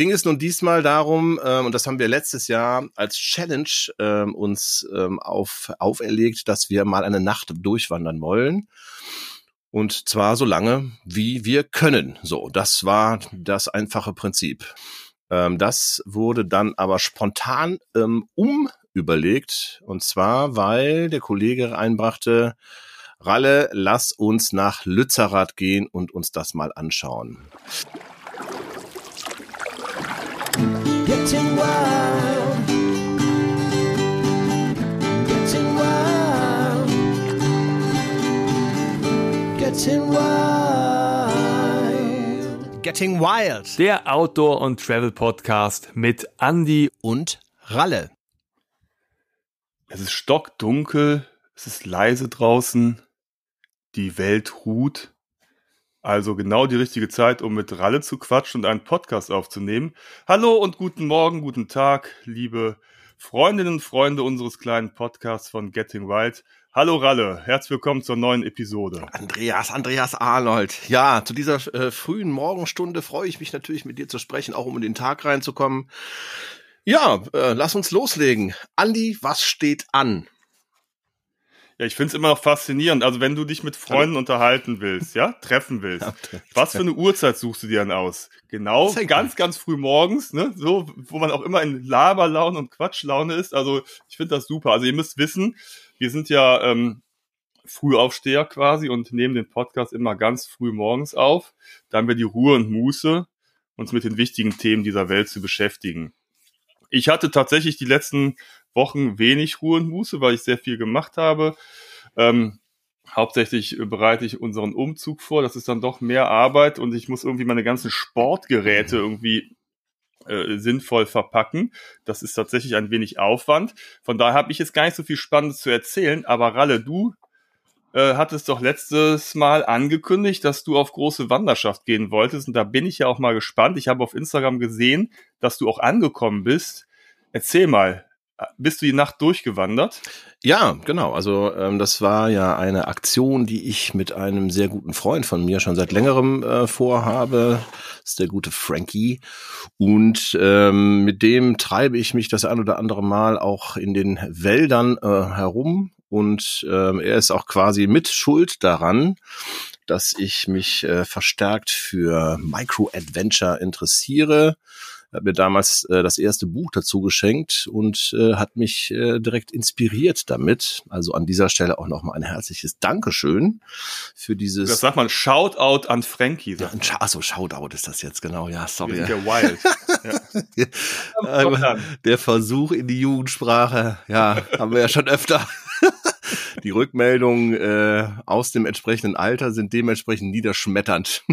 ging es nun diesmal darum, ähm, und das haben wir letztes Jahr als Challenge ähm, uns ähm, auf, auferlegt, dass wir mal eine Nacht durchwandern wollen. Und zwar so lange, wie wir können. So, das war das einfache Prinzip. Ähm, das wurde dann aber spontan ähm, umüberlegt. Und zwar, weil der Kollege einbrachte, Ralle, lass uns nach Lützerath gehen und uns das mal anschauen. Getting wild. Getting wild. Getting wild. Getting Wild. Der Outdoor- und Travel-Podcast mit Andy und Ralle. Es ist stockdunkel, es ist leise draußen, die Welt ruht. Also genau die richtige Zeit, um mit Ralle zu quatschen und einen Podcast aufzunehmen. Hallo und guten Morgen, guten Tag, liebe Freundinnen und Freunde unseres kleinen Podcasts von Getting Wild. Hallo Ralle, herzlich willkommen zur neuen Episode. Andreas, Andreas Arnold. Ja, zu dieser äh, frühen Morgenstunde freue ich mich natürlich mit dir zu sprechen, auch um in den Tag reinzukommen. Ja, äh, lass uns loslegen. Andi, was steht an? Ja, ich finde es immer noch faszinierend. Also wenn du dich mit Freunden unterhalten willst, ja, treffen willst, was für eine Uhrzeit suchst du dir dann aus? Genau, ganz, ganz früh morgens, ne? So, wo man auch immer in Laberlaune und Quatschlaune ist. Also ich finde das super. Also ihr müsst wissen, wir sind ja ähm, Frühaufsteher quasi und nehmen den Podcast immer ganz früh morgens auf. Da haben wir die Ruhe und Muße, uns mit den wichtigen Themen dieser Welt zu beschäftigen. Ich hatte tatsächlich die letzten Wochen wenig Ruhe und Muße, weil ich sehr viel gemacht habe. Ähm, hauptsächlich bereite ich unseren Umzug vor. Das ist dann doch mehr Arbeit und ich muss irgendwie meine ganzen Sportgeräte irgendwie äh, sinnvoll verpacken. Das ist tatsächlich ein wenig Aufwand. Von daher habe ich jetzt gar nicht so viel Spannendes zu erzählen. Aber Ralle, du äh, hattest doch letztes Mal angekündigt, dass du auf große Wanderschaft gehen wolltest. Und da bin ich ja auch mal gespannt. Ich habe auf Instagram gesehen, dass du auch angekommen bist. Erzähl mal, bist du die Nacht durchgewandert? Ja, genau. Also ähm, das war ja eine Aktion, die ich mit einem sehr guten Freund von mir schon seit längerem äh, vorhabe. Das ist der gute Frankie. Und ähm, mit dem treibe ich mich das ein oder andere Mal auch in den Wäldern äh, herum. Und ähm, er ist auch quasi mit Schuld daran, dass ich mich äh, verstärkt für Micro-Adventure interessiere hat mir damals äh, das erste Buch dazu geschenkt und äh, hat mich äh, direkt inspiriert damit. Also an dieser Stelle auch nochmal ein herzliches Dankeschön für dieses. Das sagt man Shoutout an Frankie. Ja, ein also Shoutout ist das jetzt genau. Ja, sorry. Wir sind ja wild. ja. Der Versuch in die Jugendsprache, ja, haben wir ja schon öfter. die Rückmeldungen äh, aus dem entsprechenden Alter sind dementsprechend niederschmetternd.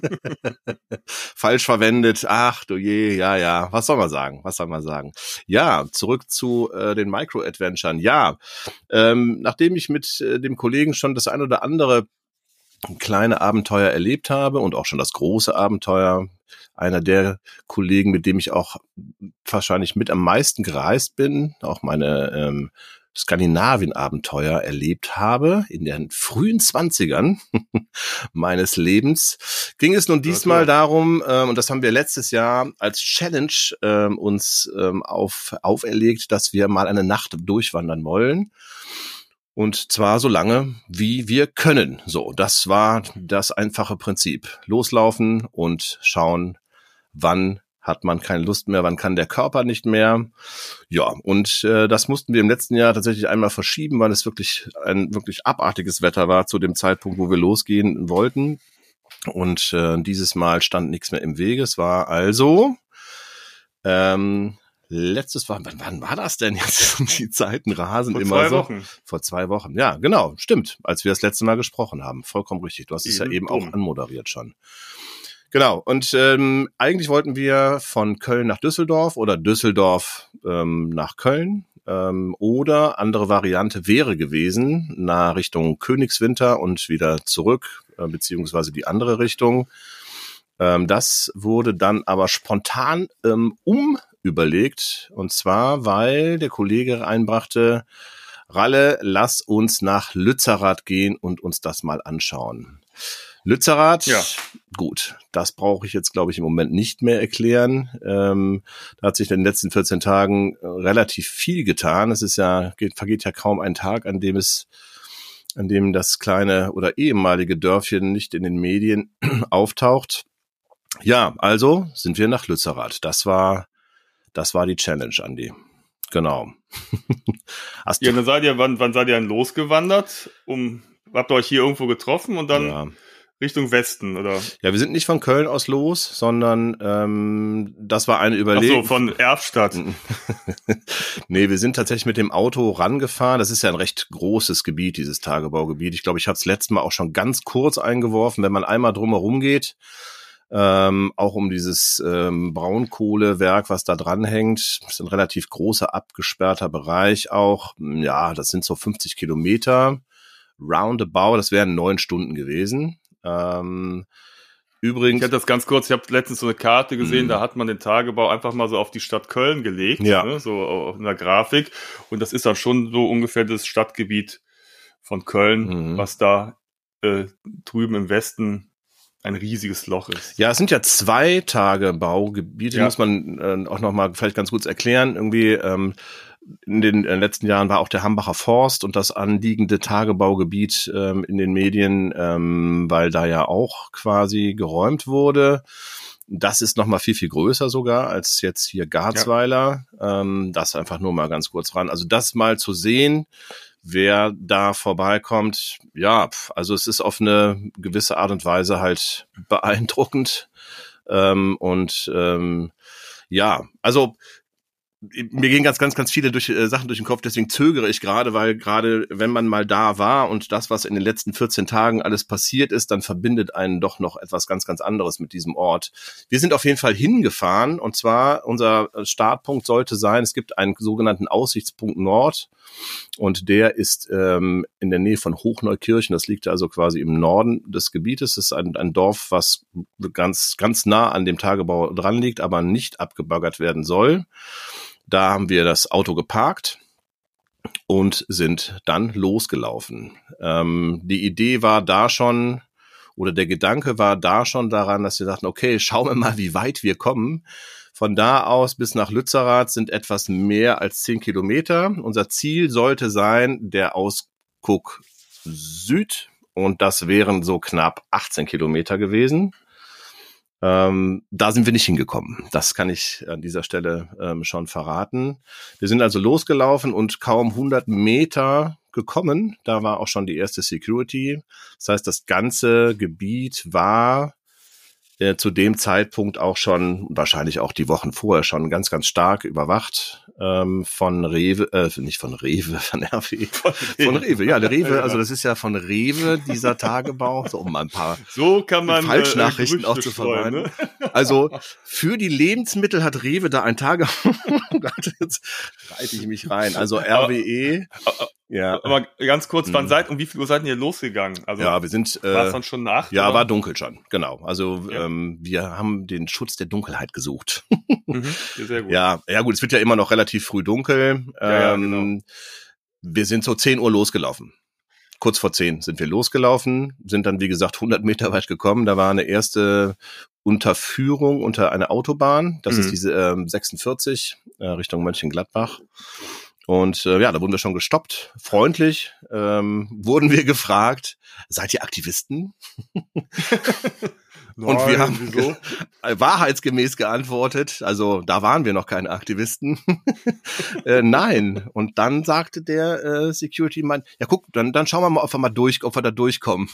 Falsch verwendet. Ach du je, ja, ja. Was soll man sagen? Was soll man sagen? Ja, zurück zu äh, den Micro-Adventuren. Ja, ähm, nachdem ich mit äh, dem Kollegen schon das ein oder andere kleine Abenteuer erlebt habe und auch schon das große Abenteuer, einer der Kollegen, mit dem ich auch wahrscheinlich mit am meisten gereist bin, auch meine ähm, Skandinavien-Abenteuer erlebt habe, in den frühen Zwanzigern meines Lebens, ging es nun diesmal darum, ähm, und das haben wir letztes Jahr als Challenge ähm, uns ähm, auf, auferlegt, dass wir mal eine Nacht durchwandern wollen. Und zwar so lange, wie wir können. So, das war das einfache Prinzip. Loslaufen und schauen, wann hat man keine Lust mehr, wann kann der Körper nicht mehr. Ja, und äh, das mussten wir im letzten Jahr tatsächlich einmal verschieben, weil es wirklich ein wirklich abartiges Wetter war zu dem Zeitpunkt, wo wir losgehen wollten. Und äh, dieses Mal stand nichts mehr im Wege. Es war also ähm, letztes Wochen, wann, wann war das denn jetzt? Die Zeiten rasen Vor immer zwei so. Wochen. Vor zwei Wochen. Ja, genau, stimmt. Als wir das letzte Mal gesprochen haben. Vollkommen richtig. Du hast es ja Eben eben dumm. auch anmoderiert schon. Genau. Und ähm, eigentlich wollten wir von Köln nach Düsseldorf oder Düsseldorf ähm, nach Köln. Ähm, oder andere Variante wäre gewesen, nach Richtung Königswinter und wieder zurück, äh, beziehungsweise die andere Richtung. Ähm, das wurde dann aber spontan ähm, umüberlegt. Und zwar, weil der Kollege einbrachte, Ralle, lass uns nach Lützerath gehen und uns das mal anschauen. Lützerath, ja. gut, das brauche ich jetzt, glaube ich, im Moment nicht mehr erklären. Ähm, da hat sich in den letzten 14 Tagen äh, relativ viel getan. Es ist ja, geht, vergeht ja kaum ein Tag, an dem es, an dem das kleine oder ehemalige Dörfchen nicht in den Medien auftaucht. Ja, also sind wir nach Lützerath. Das war, das war die Challenge, Andi. Genau. Hast ja, dann seid ihr, wann, wann seid ihr dann losgewandert? Um, habt ihr euch hier irgendwo getroffen und dann ja. Richtung Westen, oder? Ja, wir sind nicht von Köln aus los, sondern ähm, das war eine Überlegung. Ach so, von Erfstadt. nee, wir sind tatsächlich mit dem Auto rangefahren. Das ist ja ein recht großes Gebiet, dieses Tagebaugebiet. Ich glaube, ich habe es letztes Mal auch schon ganz kurz eingeworfen. Wenn man einmal drumherum geht, ähm, auch um dieses ähm, Braunkohlewerk, was da dranhängt. Das ist ein relativ großer abgesperrter Bereich auch. Ja, das sind so 50 Kilometer. Roundabout, das wären neun Stunden gewesen. Ähm, Übrigens. Ich hätte das ganz kurz, ich habe letztens so eine Karte gesehen, mhm. da hat man den Tagebau einfach mal so auf die Stadt Köln gelegt, ja. ne, so auf einer Grafik. Und das ist dann schon so ungefähr das Stadtgebiet von Köln, mhm. was da äh, drüben im Westen ein riesiges Loch ist. Ja, es sind ja zwei Tage Baugebiete, ja. muss man äh, auch nochmal vielleicht ganz kurz erklären. Irgendwie ähm, in den äh, letzten Jahren war auch der Hambacher Forst und das anliegende Tagebaugebiet ähm, in den Medien, ähm, weil da ja auch quasi geräumt wurde. Das ist noch mal viel, viel größer sogar als jetzt hier Garzweiler. Ja. Ähm, das einfach nur mal ganz kurz ran. Also das mal zu sehen, wer da vorbeikommt, ja, also es ist auf eine gewisse Art und Weise halt beeindruckend. Ähm, und ähm, ja, also mir gehen ganz, ganz, ganz viele durch, äh, Sachen durch den Kopf, deswegen zögere ich gerade, weil gerade wenn man mal da war und das, was in den letzten 14 Tagen alles passiert ist, dann verbindet einen doch noch etwas ganz, ganz anderes mit diesem Ort. Wir sind auf jeden Fall hingefahren und zwar unser Startpunkt sollte sein, es gibt einen sogenannten Aussichtspunkt Nord und der ist ähm, in der Nähe von Hochneukirchen, das liegt also quasi im Norden des Gebietes, das ist ein, ein Dorf, was ganz, ganz nah an dem Tagebau dran liegt, aber nicht abgebaggert werden soll. Da haben wir das Auto geparkt und sind dann losgelaufen. Ähm, die Idee war da schon, oder der Gedanke war da schon daran, dass wir dachten, okay, schauen wir mal, wie weit wir kommen. Von da aus bis nach Lützerath sind etwas mehr als zehn Kilometer. Unser Ziel sollte sein, der Ausguck Süd und das wären so knapp 18 Kilometer gewesen. Ähm, da sind wir nicht hingekommen. Das kann ich an dieser Stelle ähm, schon verraten. Wir sind also losgelaufen und kaum 100 Meter gekommen. Da war auch schon die erste Security. Das heißt, das ganze Gebiet war äh, zu dem Zeitpunkt auch schon, wahrscheinlich auch die Wochen vorher schon ganz, ganz stark überwacht ähm, von Rewe, äh, nicht von Rewe, von RW, von Rewe, ja, der Rewe, also das ist ja von Rewe, dieser Tagebau, so um ein paar so kann man, äh, Falschnachrichten äh, auch zu vermeiden. Ne? Also für die Lebensmittel hat Rewe da ein Tagebau, jetzt reite ich mich rein, also RWE. Aber, ja. Aber ganz kurz, wann mhm. seid, um wie viel Uhr seid ihr losgegangen? Also, ja, wir sind, äh, war es dann schon nach? Ja, oder? war dunkel schon, genau. Also, ja. ähm, wir haben den Schutz der Dunkelheit gesucht. mhm, sehr gut. Ja, ja gut, es wird ja immer noch relativ früh dunkel. Ja, ähm, ja, genau. Wir sind so 10 Uhr losgelaufen. Kurz vor 10 sind wir losgelaufen, sind dann, wie gesagt, 100 Meter weit gekommen. Da war eine erste Unterführung unter eine Autobahn. Das mhm. ist diese ähm, 46 äh, Richtung Mönchengladbach. Und äh, ja, da wurden wir schon gestoppt. Freundlich ähm, wurden wir gefragt, seid ihr Aktivisten? Nein, und wir haben wieso? wahrheitsgemäß geantwortet, also da waren wir noch keine Aktivisten. äh, nein. Und dann sagte der äh, Security-Mann, ja guck, dann, dann schauen wir mal, ob wir mal durch, ob wir da durchkommen.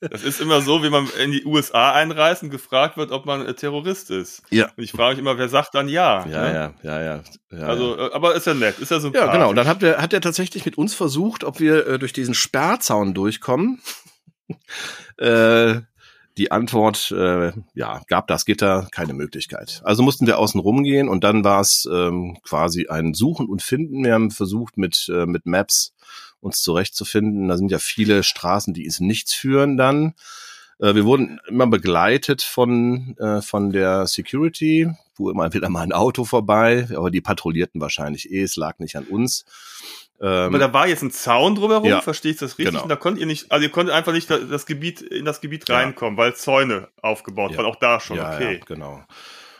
Das ist immer so, wie man in die USA einreist und gefragt wird, ob man äh, Terrorist ist. Ja. Und ich frage mich immer, wer sagt dann ja? Ja, ne? ja, ja, ja, ja. Also, äh, aber ist ja nett, ist ja so. Ja, genau. Und dann hat er, hat er tatsächlich mit uns versucht, ob wir äh, durch diesen Sperrzaun durchkommen. äh, die Antwort, äh, ja, gab das Gitter keine Möglichkeit. Also mussten wir außen rumgehen und dann war es ähm, quasi ein Suchen und Finden. Wir haben versucht mit, äh, mit Maps uns zurechtzufinden. Da sind ja viele Straßen, die ins Nichts führen dann. Äh, wir wurden immer begleitet von, äh, von der Security, wo immer wieder mal ein Auto vorbei, aber die patrouillierten wahrscheinlich eh, es lag nicht an uns. Ähm, Aber da war jetzt ein Zaun drumherum, ja, verstehe ich das richtig? Genau. Und da konnt ihr nicht, also ihr konntet einfach nicht das Gebiet, in das Gebiet reinkommen, weil Zäune aufgebaut ja. waren, auch da schon, ja, okay. Ja, genau.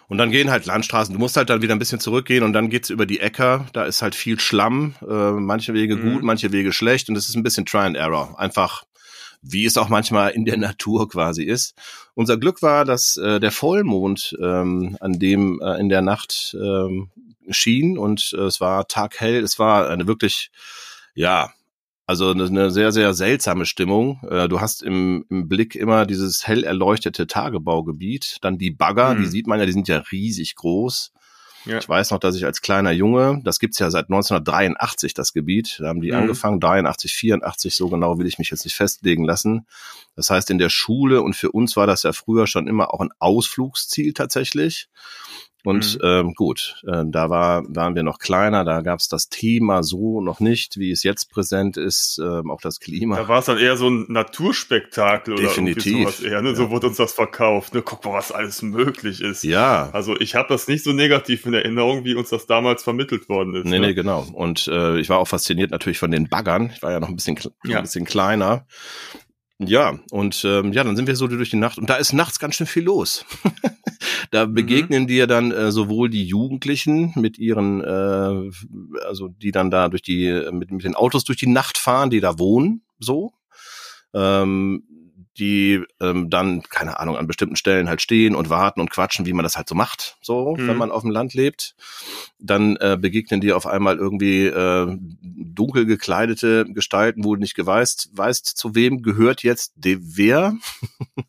Und dann gehen halt Landstraßen. Du musst halt dann wieder ein bisschen zurückgehen und dann geht's über die Äcker. Da ist halt viel Schlamm. Äh, manche Wege mhm. gut, manche Wege schlecht. Und es ist ein bisschen Try and Error. Einfach, wie es auch manchmal in der Natur quasi ist. Unser Glück war, dass äh, der Vollmond ähm, an dem äh, in der Nacht ähm, schien und äh, es war taghell. Es war eine wirklich, ja, also eine sehr, sehr seltsame Stimmung. Äh, du hast im, im Blick immer dieses hell erleuchtete Tagebaugebiet, dann die Bagger, mhm. die sieht man ja, die sind ja riesig groß. Ja. Ich weiß noch, dass ich als kleiner Junge, das gibt's ja seit 1983, das Gebiet, da haben die mhm. angefangen, 83, 84, so genau will ich mich jetzt nicht festlegen lassen. Das heißt, in der Schule und für uns war das ja früher schon immer auch ein Ausflugsziel tatsächlich. Und mhm. ähm, gut, äh, da war, waren wir noch kleiner, da gab es das Thema so noch nicht, wie es jetzt präsent ist, ähm, auch das Klima. Da war es dann eher so ein Naturspektakel Definitiv. oder sowas eher, ne? Ja. So wurde uns das verkauft. Ne? Guck mal, was alles möglich ist. Ja. Also ich habe das nicht so negativ in Erinnerung, wie uns das damals vermittelt worden ist. Nee, ne? nee, genau. Und äh, ich war auch fasziniert natürlich von den Baggern. Ich war ja noch ein bisschen, ja. ein bisschen kleiner. Ja, und ähm, ja, dann sind wir so durch die Nacht und da ist nachts ganz schön viel los. da mhm. begegnen mhm. dir dann äh, sowohl die Jugendlichen mit ihren, äh, also die dann da durch die, mit, mit den Autos durch die Nacht fahren, die da wohnen, so. Ähm, die ähm, dann, keine Ahnung, an bestimmten Stellen halt stehen und warten und quatschen, wie man das halt so macht, so, mhm. wenn man auf dem Land lebt. Dann äh, begegnen dir auf einmal irgendwie äh, dunkel gekleidete Gestalten, wo du nicht geweißt, weißt, zu wem gehört jetzt de wer.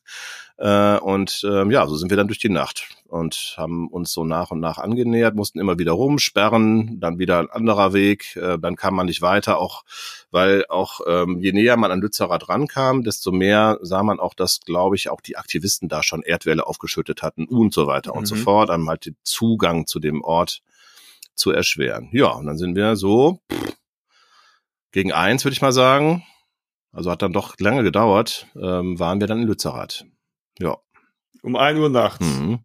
Äh, und ähm, ja, so sind wir dann durch die Nacht und haben uns so nach und nach angenähert, mussten immer wieder rumsperren, dann wieder ein anderer Weg, äh, dann kam man nicht weiter, auch weil auch ähm, je näher man an Lützerath rankam, desto mehr sah man auch, dass, glaube ich, auch die Aktivisten da schon Erdwelle aufgeschüttet hatten und so weiter mhm. und so mhm. fort, einem halt den Zugang zu dem Ort zu erschweren. Ja, und dann sind wir so pff, gegen eins, würde ich mal sagen, also hat dann doch lange gedauert, ähm, waren wir dann in Lützerath. Ja. Um ein Uhr nachts. Mhm.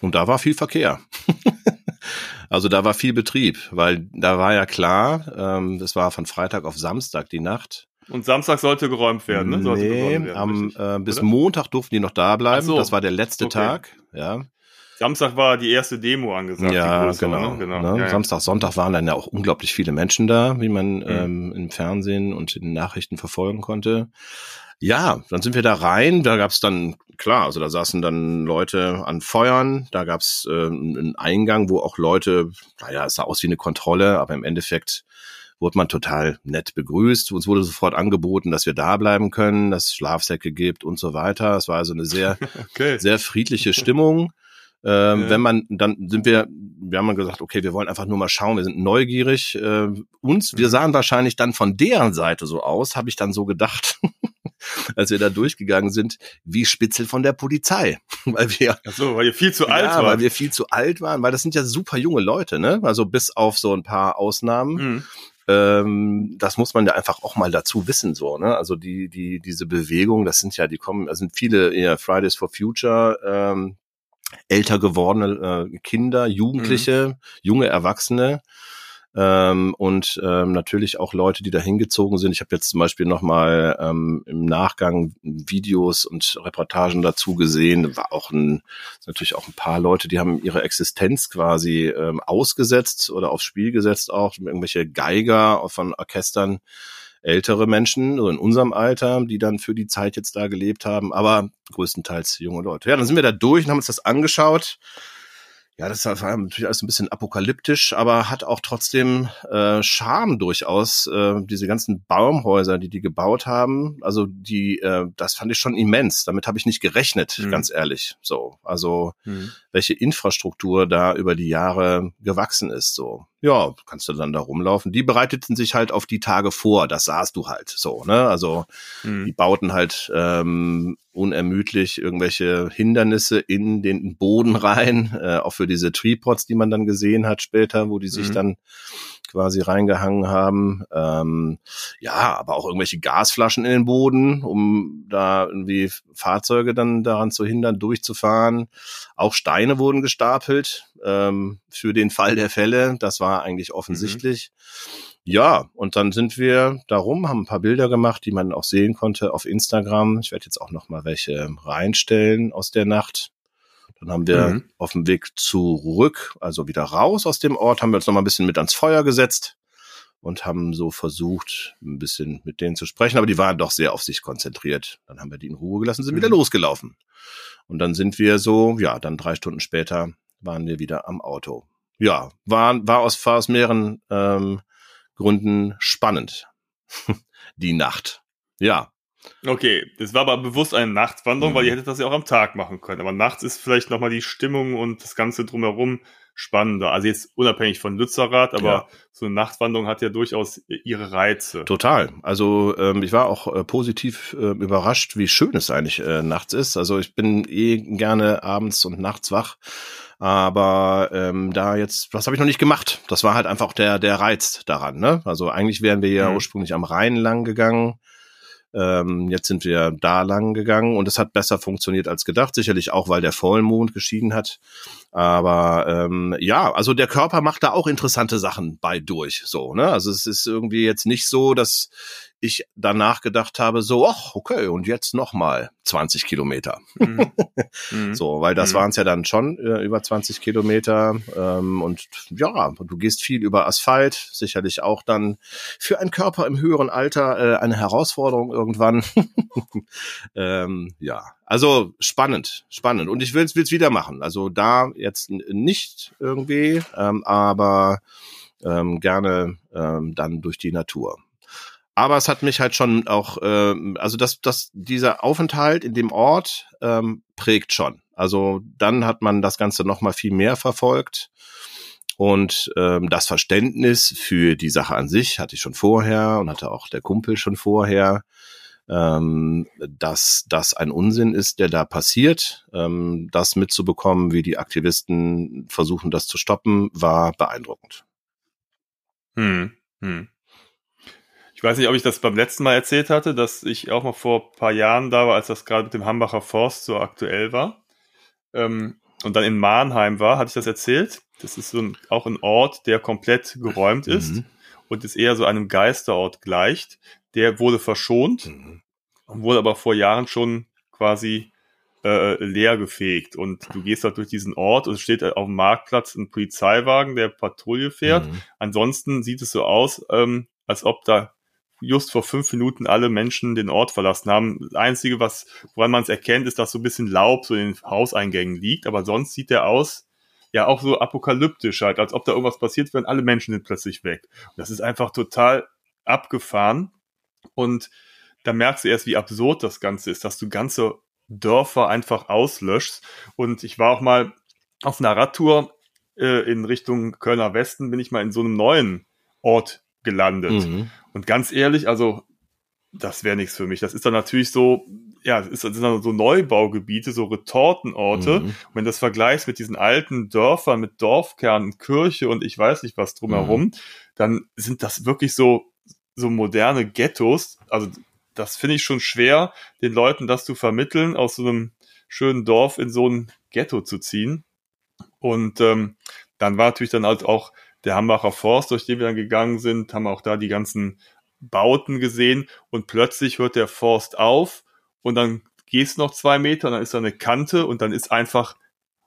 Und da war viel Verkehr. also da war viel Betrieb, weil da war ja klar, ähm, das war von Freitag auf Samstag die Nacht. Und Samstag sollte geräumt werden, ne? Sollte nee, werden, am, äh, bis Oder? Montag durften die noch da bleiben. So. Das war der letzte okay. Tag, ja. Samstag war die erste Demo angesagt. Ja, größere, genau. Ne? genau. Ne? Ja, Samstag, Sonntag waren dann ja auch unglaublich viele Menschen da, wie man mhm. ähm, im Fernsehen und in den Nachrichten verfolgen konnte. Ja, dann sind wir da rein. Da gab's dann, klar, also da saßen dann Leute an Feuern. Da gab's äh, einen Eingang, wo auch Leute, naja, es sah aus wie eine Kontrolle, aber im Endeffekt wurde man total nett begrüßt. Uns wurde sofort angeboten, dass wir da bleiben können, dass es Schlafsäcke gibt und so weiter. Es war also eine sehr, okay. sehr friedliche Stimmung. Ähm, ja. Wenn man, dann sind wir, wir haben gesagt, okay, wir wollen einfach nur mal schauen, wir sind neugierig. Äh, uns, wir mhm. sahen wahrscheinlich dann von deren Seite so aus, habe ich dann so gedacht. als wir da durchgegangen sind, wie Spitzel von der Polizei. weil wir, Ach so, weil ihr viel zu alt ja, weil wir viel zu alt waren, weil das sind ja super junge Leute, ne? Also bis auf so ein paar Ausnahmen. Mhm. Ähm, das muss man ja einfach auch mal dazu wissen, so, ne? Also die, die, diese Bewegung, das sind ja, die kommen, das sind viele eher Fridays for Future, ähm, älter gewordene äh, Kinder, Jugendliche, mhm. junge Erwachsene, ähm, und ähm, natürlich auch Leute, die da hingezogen sind. Ich habe jetzt zum Beispiel nochmal ähm, im Nachgang Videos und Reportagen dazu gesehen. War auch ein, natürlich auch ein paar Leute, die haben ihre Existenz quasi ähm, ausgesetzt oder aufs Spiel gesetzt, auch irgendwelche Geiger von Orchestern ältere Menschen, so in unserem Alter, die dann für die Zeit jetzt da gelebt haben, aber größtenteils junge Leute. Ja, dann sind wir da durch und haben uns das angeschaut ja, das war natürlich alles ein bisschen apokalyptisch, aber hat auch trotzdem äh, Charme durchaus. Äh, diese ganzen Baumhäuser, die die gebaut haben, also die, äh, das fand ich schon immens. Damit habe ich nicht gerechnet, mhm. ganz ehrlich. So, also mhm. welche Infrastruktur da über die Jahre gewachsen ist. So, ja, kannst du dann da rumlaufen. Die bereiteten sich halt auf die Tage vor, das sahst du halt so, ne? Also mhm. die bauten halt ähm, unermüdlich irgendwelche Hindernisse in den Boden rein, äh, auch für diese Treepots, die man dann gesehen hat später, wo die sich mhm. dann quasi reingehangen haben. Ähm, ja, aber auch irgendwelche Gasflaschen in den Boden, um da irgendwie Fahrzeuge dann daran zu hindern, durchzufahren. Auch Steine wurden gestapelt ähm, für den Fall der Fälle. Das war eigentlich offensichtlich. Mhm. Ja, und dann sind wir darum, haben ein paar Bilder gemacht, die man auch sehen konnte auf Instagram. Ich werde jetzt auch noch mal welche reinstellen aus der Nacht. Dann haben wir mhm. auf dem Weg zurück, also wieder raus aus dem Ort, haben wir uns noch mal ein bisschen mit ans Feuer gesetzt und haben so versucht, ein bisschen mit denen zu sprechen, aber die waren doch sehr auf sich konzentriert. Dann haben wir die in Ruhe gelassen, sind mhm. wieder losgelaufen. Und dann sind wir so, ja, dann drei Stunden später waren wir wieder am Auto. Ja, war, war aus, war aus mehreren ähm, Gründen spannend. die Nacht. Ja. Okay, das war aber bewusst eine Nachtwanderung, mhm. weil ihr hättet das ja auch am Tag machen können. Aber nachts ist vielleicht nochmal die Stimmung und das Ganze drumherum spannender. Also jetzt unabhängig von Lützerath, aber ja. so eine Nachtwanderung hat ja durchaus ihre Reize. Total. Also ähm, ich war auch äh, positiv äh, überrascht, wie schön es eigentlich äh, nachts ist. Also ich bin eh gerne abends und nachts wach. Aber ähm, da jetzt, was habe ich noch nicht gemacht? Das war halt einfach der der Reiz daran. Ne? Also eigentlich wären wir ja mhm. ursprünglich am Rhein lang gegangen. Ähm, jetzt sind wir da lang gegangen und es hat besser funktioniert als gedacht. Sicherlich auch, weil der Vollmond geschieden hat. Aber ähm, ja, also der Körper macht da auch interessante Sachen bei durch. So, ne? Also es ist irgendwie jetzt nicht so, dass ich danach gedacht habe, so, ach, okay, und jetzt nochmal 20 Kilometer. Mhm. mhm. so, weil das mhm. waren es ja dann schon äh, über 20 Kilometer. Ähm, und ja, du gehst viel über Asphalt, sicherlich auch dann für einen Körper im höheren Alter äh, eine Herausforderung irgendwann. ähm, ja, also spannend, spannend. Und ich will es wieder machen. Also da jetzt nicht irgendwie, ähm, aber ähm, gerne ähm, dann durch die Natur. Aber es hat mich halt schon auch, ähm, also dass das, dieser Aufenthalt in dem Ort ähm, prägt schon. Also dann hat man das Ganze noch mal viel mehr verfolgt. Und ähm, das Verständnis für die Sache an sich hatte ich schon vorher und hatte auch der Kumpel schon vorher, ähm, dass das ein Unsinn ist, der da passiert. Ähm, das mitzubekommen, wie die Aktivisten versuchen, das zu stoppen, war beeindruckend. Hm, hm. Ich weiß nicht, ob ich das beim letzten Mal erzählt hatte, dass ich auch mal vor ein paar Jahren da war, als das gerade mit dem Hambacher Forst so aktuell war. Ähm, und dann in Mannheim war, hatte ich das erzählt. Das ist so ein, auch ein Ort, der komplett geräumt ist mhm. und ist eher so einem Geisterort gleicht. Der wurde verschont mhm. wurde aber vor Jahren schon quasi äh, leer gefegt. Und du gehst halt durch diesen Ort und es steht auf dem Marktplatz ein Polizeiwagen, der Patrouille fährt. Mhm. Ansonsten sieht es so aus, ähm, als ob da just vor fünf Minuten alle Menschen den Ort verlassen haben. Das Einzige, was, woran man es erkennt, ist, dass so ein bisschen Laub so in den Hauseingängen liegt, aber sonst sieht der aus, ja, auch so apokalyptisch halt, als ob da irgendwas passiert wäre und alle Menschen sind plötzlich weg. Und das ist einfach total abgefahren und da merkst du erst, wie absurd das Ganze ist, dass du ganze Dörfer einfach auslöschst. Und ich war auch mal auf einer Radtour äh, in Richtung Kölner Westen, bin ich mal in so einem neuen Ort gelandet. Mhm. Und ganz ehrlich, also das wäre nichts für mich. Das ist dann natürlich so, ja, das, ist, das sind dann so Neubaugebiete, so Retortenorte. Mhm. Und wenn das vergleichst mit diesen alten Dörfern, mit Dorfkernen, Kirche und ich weiß nicht was drumherum, mhm. dann sind das wirklich so, so moderne Ghettos. Also das finde ich schon schwer, den Leuten das zu vermitteln, aus so einem schönen Dorf in so ein Ghetto zu ziehen. Und ähm, dann war natürlich dann halt auch der Hambacher Forst, durch den wir dann gegangen sind, haben auch da die ganzen Bauten gesehen und plötzlich hört der Forst auf und dann gehst du noch zwei Meter und dann ist da eine Kante und dann ist einfach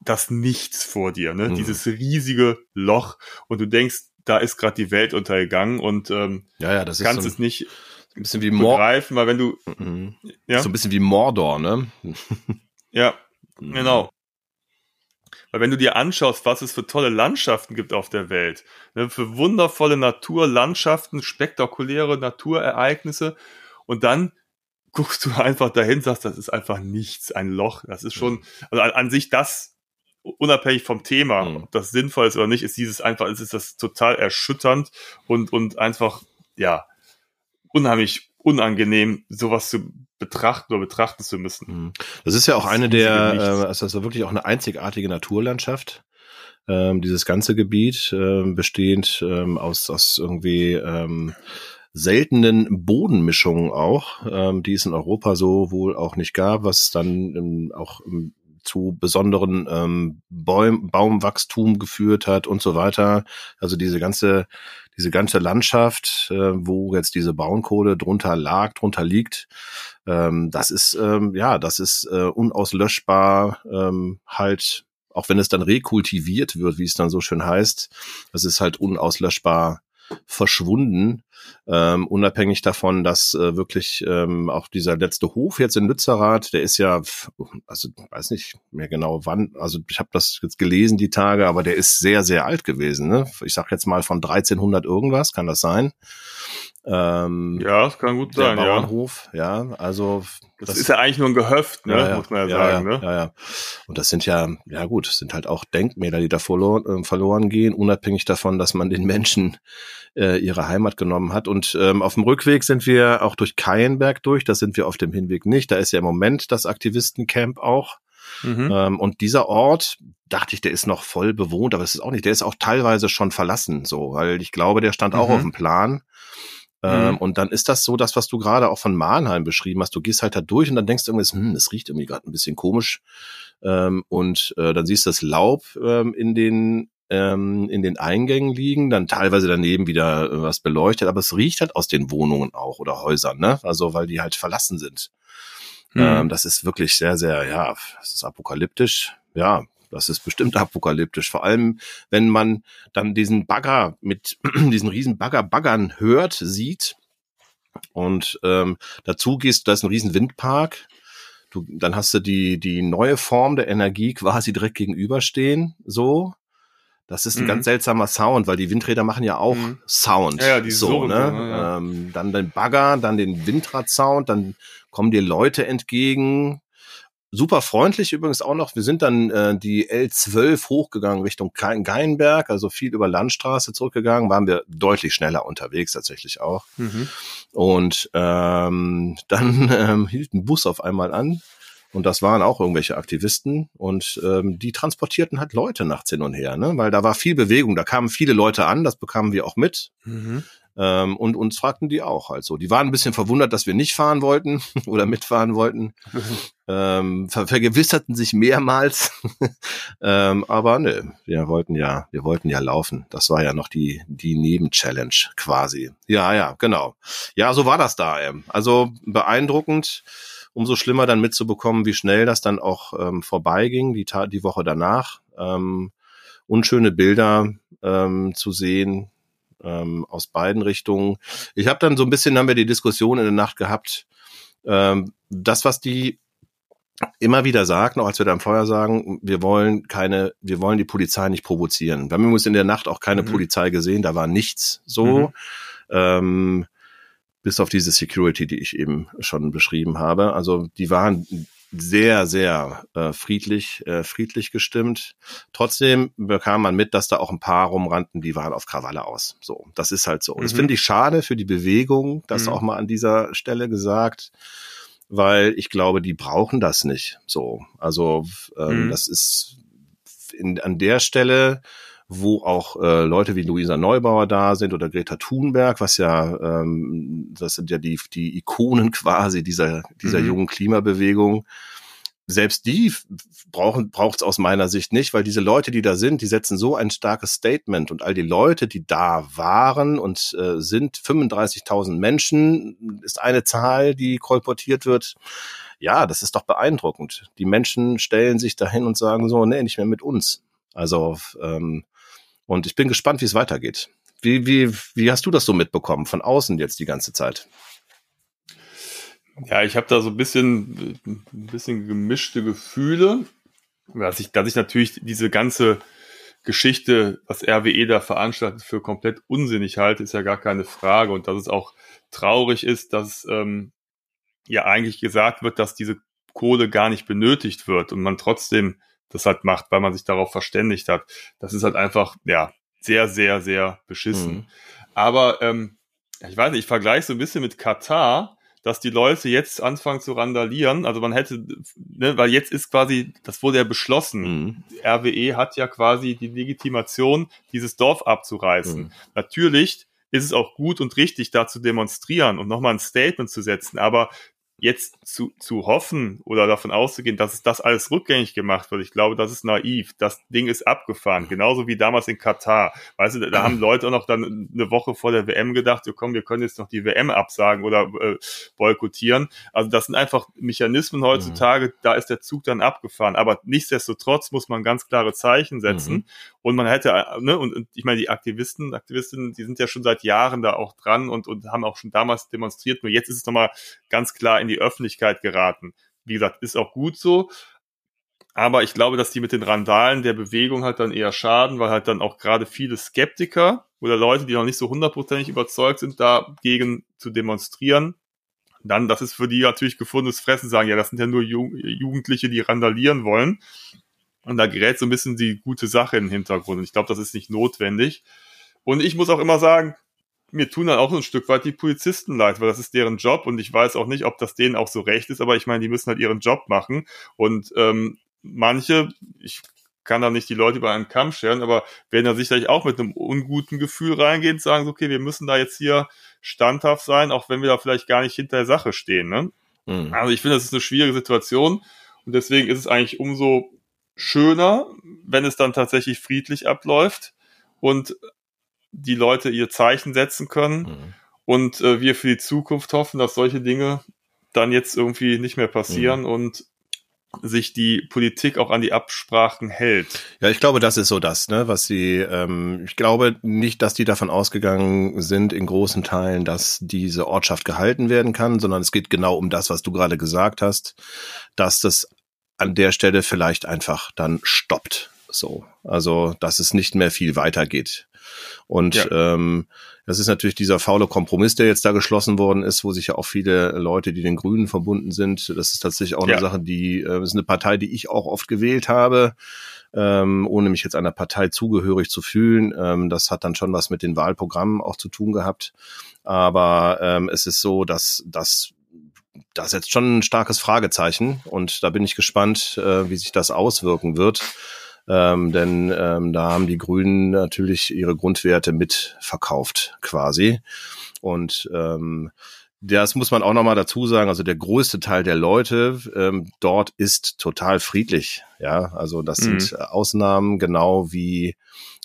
das Nichts vor dir, ne? Mhm. Dieses riesige Loch und du denkst, da ist gerade die Welt untergegangen und ähm, ja, ja, das kannst so es nicht ein bisschen wie Mor begreifen, weil wenn du mhm. ja? so ein bisschen wie Mordor, ne? ja, mhm. genau. Weil wenn du dir anschaust, was es für tolle Landschaften gibt auf der Welt, ne, für wundervolle Naturlandschaften, spektakuläre Naturereignisse und dann guckst du einfach dahin, sagst, das ist einfach nichts, ein Loch. Das ist schon, also an, an sich das, unabhängig vom Thema, mhm. ob das sinnvoll ist oder nicht, ist dieses einfach, ist das total erschütternd und, und einfach, ja, unheimlich unangenehm, sowas zu betrachten oder betrachten zu müssen. Mhm. Das ist ja auch eine der, äh, also das ist wirklich auch eine einzigartige Naturlandschaft. Ähm, dieses ganze Gebiet äh, bestehend ähm, aus, aus irgendwie ähm, seltenen Bodenmischungen auch, ähm, die es in Europa so wohl auch nicht gab, was dann ähm, auch ähm, zu besonderen ähm, Baum, Baumwachstum geführt hat und so weiter. Also diese ganze diese ganze Landschaft, äh, wo jetzt diese Braunkohle drunter lag, drunter liegt, ähm, das ist ähm, ja, das ist äh, unauslöschbar ähm, halt, auch wenn es dann rekultiviert wird, wie es dann so schön heißt, das ist halt unauslöschbar verschwunden, ähm, unabhängig davon, dass äh, wirklich ähm, auch dieser letzte Hof jetzt in Lützerath, der ist ja, also weiß nicht mehr genau wann, also ich habe das jetzt gelesen die Tage, aber der ist sehr, sehr alt gewesen. Ne? Ich sag jetzt mal von 1300 irgendwas, kann das sein? Ähm, ja, das kann gut sein. Bauernhof, ja. ja, also das, das, ist ja eigentlich nur ein Gehöft, ne? Ja, ja, muss man ja, sagen. Ne? ja, ja. Und das sind ja, ja gut, sind halt auch Denkmäler, die da verloren, äh, verloren gehen, unabhängig davon, dass man den Menschen äh, ihre Heimat genommen hat. Und ähm, auf dem Rückweg sind wir auch durch Keienberg durch. Das sind wir auf dem Hinweg nicht. Da ist ja im Moment das Aktivistencamp auch. Mhm. Ähm, und dieser Ort, dachte ich, der ist noch voll bewohnt, aber es ist auch nicht. Der ist auch teilweise schon verlassen, so, weil ich glaube, der stand auch mhm. auf dem Plan. Ähm, mhm. Und dann ist das so, das, was du gerade auch von Mannheim beschrieben hast. Du gehst halt da durch und dann denkst du irgendwie, hm, es riecht irgendwie gerade ein bisschen komisch. Ähm, und äh, dann siehst du das Laub ähm, in den ähm, in den Eingängen liegen, dann teilweise daneben wieder äh, was beleuchtet, aber es riecht halt aus den Wohnungen auch oder Häusern, ne? Also weil die halt verlassen sind. Mhm. Ähm, das ist wirklich sehr, sehr, ja, es ist apokalyptisch. Ja, das ist bestimmt apokalyptisch. Vor allem, wenn man dann diesen Bagger mit diesen riesen Bagger baggern hört, sieht und ähm, dazu gehst, da ist ein riesen Windpark. Du, dann hast du die die neue Form der Energie quasi direkt gegenüberstehen, so. Das ist ein mhm. ganz seltsamer Sound, weil die Windräder machen ja auch mhm. Sound. Ja, ja die so, ne? Ja. Ähm, dann den Bagger, dann den Windrad-Sound, dann kommen dir Leute entgegen, super freundlich übrigens auch noch. Wir sind dann äh, die L12 hochgegangen Richtung Geinberg, also viel über Landstraße zurückgegangen, waren wir deutlich schneller unterwegs tatsächlich auch. Mhm. Und ähm, dann ähm, hielt ein Bus auf einmal an. Und das waren auch irgendwelche Aktivisten und ähm, die transportierten halt Leute nachts hin und her, ne? weil da war viel Bewegung, da kamen viele Leute an, das bekamen wir auch mit. Mhm. Ähm, und uns fragten die auch halt so. Die waren ein bisschen verwundert, dass wir nicht fahren wollten oder mitfahren wollten. ähm, ver vergewisserten sich mehrmals. ähm, aber ne, wir wollten ja, wir wollten ja laufen. Das war ja noch die, die Nebenchallenge quasi. Ja, ja, genau. Ja, so war das da. Ähm. Also beeindruckend. Umso schlimmer dann mitzubekommen, wie schnell das dann auch ähm, vorbeiging, die, Ta die Woche danach. Ähm, unschöne Bilder ähm, zu sehen, ähm, aus beiden Richtungen. Ich habe dann so ein bisschen, haben wir die Diskussion in der Nacht gehabt, ähm, das, was die immer wieder sagten, auch als wir da im Feuer sagen, wir wollen keine, wir wollen die Polizei nicht provozieren. Wir haben übrigens in der Nacht auch keine mhm. Polizei gesehen, da war nichts so. Mhm. Ähm, bis auf diese Security, die ich eben schon beschrieben habe. Also die waren sehr, sehr äh, friedlich, äh, friedlich gestimmt. Trotzdem bekam man mit, dass da auch ein paar rumrannten, die waren auf Krawalle aus. So, das ist halt so. Mhm. Das finde ich schade für die Bewegung, das mhm. auch mal an dieser Stelle gesagt, weil ich glaube, die brauchen das nicht. So, also ähm, mhm. das ist in, an der Stelle wo auch äh, Leute wie Luisa Neubauer da sind oder Greta Thunberg, was ja, ähm, das sind ja die, die Ikonen quasi dieser, dieser mhm. jungen Klimabewegung. Selbst die brauchen braucht es aus meiner Sicht nicht, weil diese Leute, die da sind, die setzen so ein starkes Statement und all die Leute, die da waren und äh, sind 35.000 Menschen, ist eine Zahl, die kolportiert wird. Ja, das ist doch beeindruckend. Die Menschen stellen sich dahin und sagen so, nee, nicht mehr mit uns. Also ähm, und ich bin gespannt, wie es weitergeht. Wie, wie, wie hast du das so mitbekommen, von außen jetzt die ganze Zeit? Ja, ich habe da so ein bisschen, ein bisschen gemischte Gefühle, dass ich, dass ich natürlich diese ganze Geschichte, was RWE da veranstaltet, für komplett unsinnig halte, ist ja gar keine Frage. Und dass es auch traurig ist, dass ähm, ja eigentlich gesagt wird, dass diese Kohle gar nicht benötigt wird und man trotzdem das halt macht, weil man sich darauf verständigt hat. Das ist halt einfach, ja, sehr, sehr, sehr beschissen. Mhm. Aber ähm, ich weiß nicht, ich vergleiche so ein bisschen mit Katar, dass die Leute jetzt anfangen zu randalieren. Also man hätte, ne, weil jetzt ist quasi, das wurde ja beschlossen. Mhm. RWE hat ja quasi die Legitimation, dieses Dorf abzureißen. Mhm. Natürlich ist es auch gut und richtig, da zu demonstrieren und nochmal ein Statement zu setzen. Aber jetzt zu, zu hoffen oder davon auszugehen, dass es das alles rückgängig gemacht wird, ich glaube, das ist naiv. Das Ding ist abgefahren. Genauso wie damals in Katar. Weißt du, da haben Leute auch noch dann eine Woche vor der WM gedacht, ja, komm, wir können jetzt noch die WM absagen oder äh, boykottieren. Also das sind einfach Mechanismen heutzutage, mhm. da ist der Zug dann abgefahren. Aber nichtsdestotrotz muss man ganz klare Zeichen setzen. Mhm. Und man hätte, ne, und, und ich meine, die Aktivisten, Aktivistinnen, die sind ja schon seit Jahren da auch dran und, und haben auch schon damals demonstriert. Nur jetzt ist es nochmal ganz klar in die Öffentlichkeit geraten. Wie gesagt, ist auch gut so. Aber ich glaube, dass die mit den Randalen der Bewegung halt dann eher schaden, weil halt dann auch gerade viele Skeptiker oder Leute, die noch nicht so hundertprozentig überzeugt sind, dagegen zu demonstrieren, dann, das ist für die natürlich gefundenes Fressen, sagen, ja, das sind ja nur Jugendliche, die randalieren wollen. Und da gerät so ein bisschen die gute Sache in den Hintergrund. Und ich glaube, das ist nicht notwendig. Und ich muss auch immer sagen, mir tun dann auch ein Stück weit die Polizisten leid, weil das ist deren Job und ich weiß auch nicht, ob das denen auch so recht ist, aber ich meine, die müssen halt ihren Job machen und ähm, manche, ich kann da nicht die Leute über einen Kamm scheren, aber werden da sicherlich auch mit einem unguten Gefühl reingehen und sagen, okay, wir müssen da jetzt hier standhaft sein, auch wenn wir da vielleicht gar nicht hinter der Sache stehen. Ne? Mhm. Also ich finde, das ist eine schwierige Situation und deswegen ist es eigentlich umso schöner, wenn es dann tatsächlich friedlich abläuft und die Leute ihr Zeichen setzen können mhm. und äh, wir für die Zukunft hoffen, dass solche Dinge dann jetzt irgendwie nicht mehr passieren mhm. und sich die Politik auch an die Absprachen hält. Ja, ich glaube, das ist so das, ne, was sie, ähm, ich glaube nicht, dass die davon ausgegangen sind in großen Teilen, dass diese Ortschaft gehalten werden kann, sondern es geht genau um das, was du gerade gesagt hast, dass das an der Stelle vielleicht einfach dann stoppt. So, also dass es nicht mehr viel weitergeht. Und ja. ähm, das ist natürlich dieser faule Kompromiss, der jetzt da geschlossen worden ist, wo sich ja auch viele Leute, die den Grünen verbunden sind, das ist tatsächlich auch ja. eine Sache, die äh, ist eine Partei, die ich auch oft gewählt habe, ähm, ohne mich jetzt einer Partei zugehörig zu fühlen. Ähm, das hat dann schon was mit den Wahlprogrammen auch zu tun gehabt. Aber ähm, es ist so, dass das da setzt schon ein starkes Fragezeichen und da bin ich gespannt, äh, wie sich das auswirken wird ähm, denn ähm, da haben die Grünen natürlich ihre Grundwerte mitverkauft quasi. Und ähm, das muss man auch nochmal dazu sagen. Also der größte Teil der Leute ähm, dort ist total friedlich. Ja, also das mhm. sind Ausnahmen, genau wie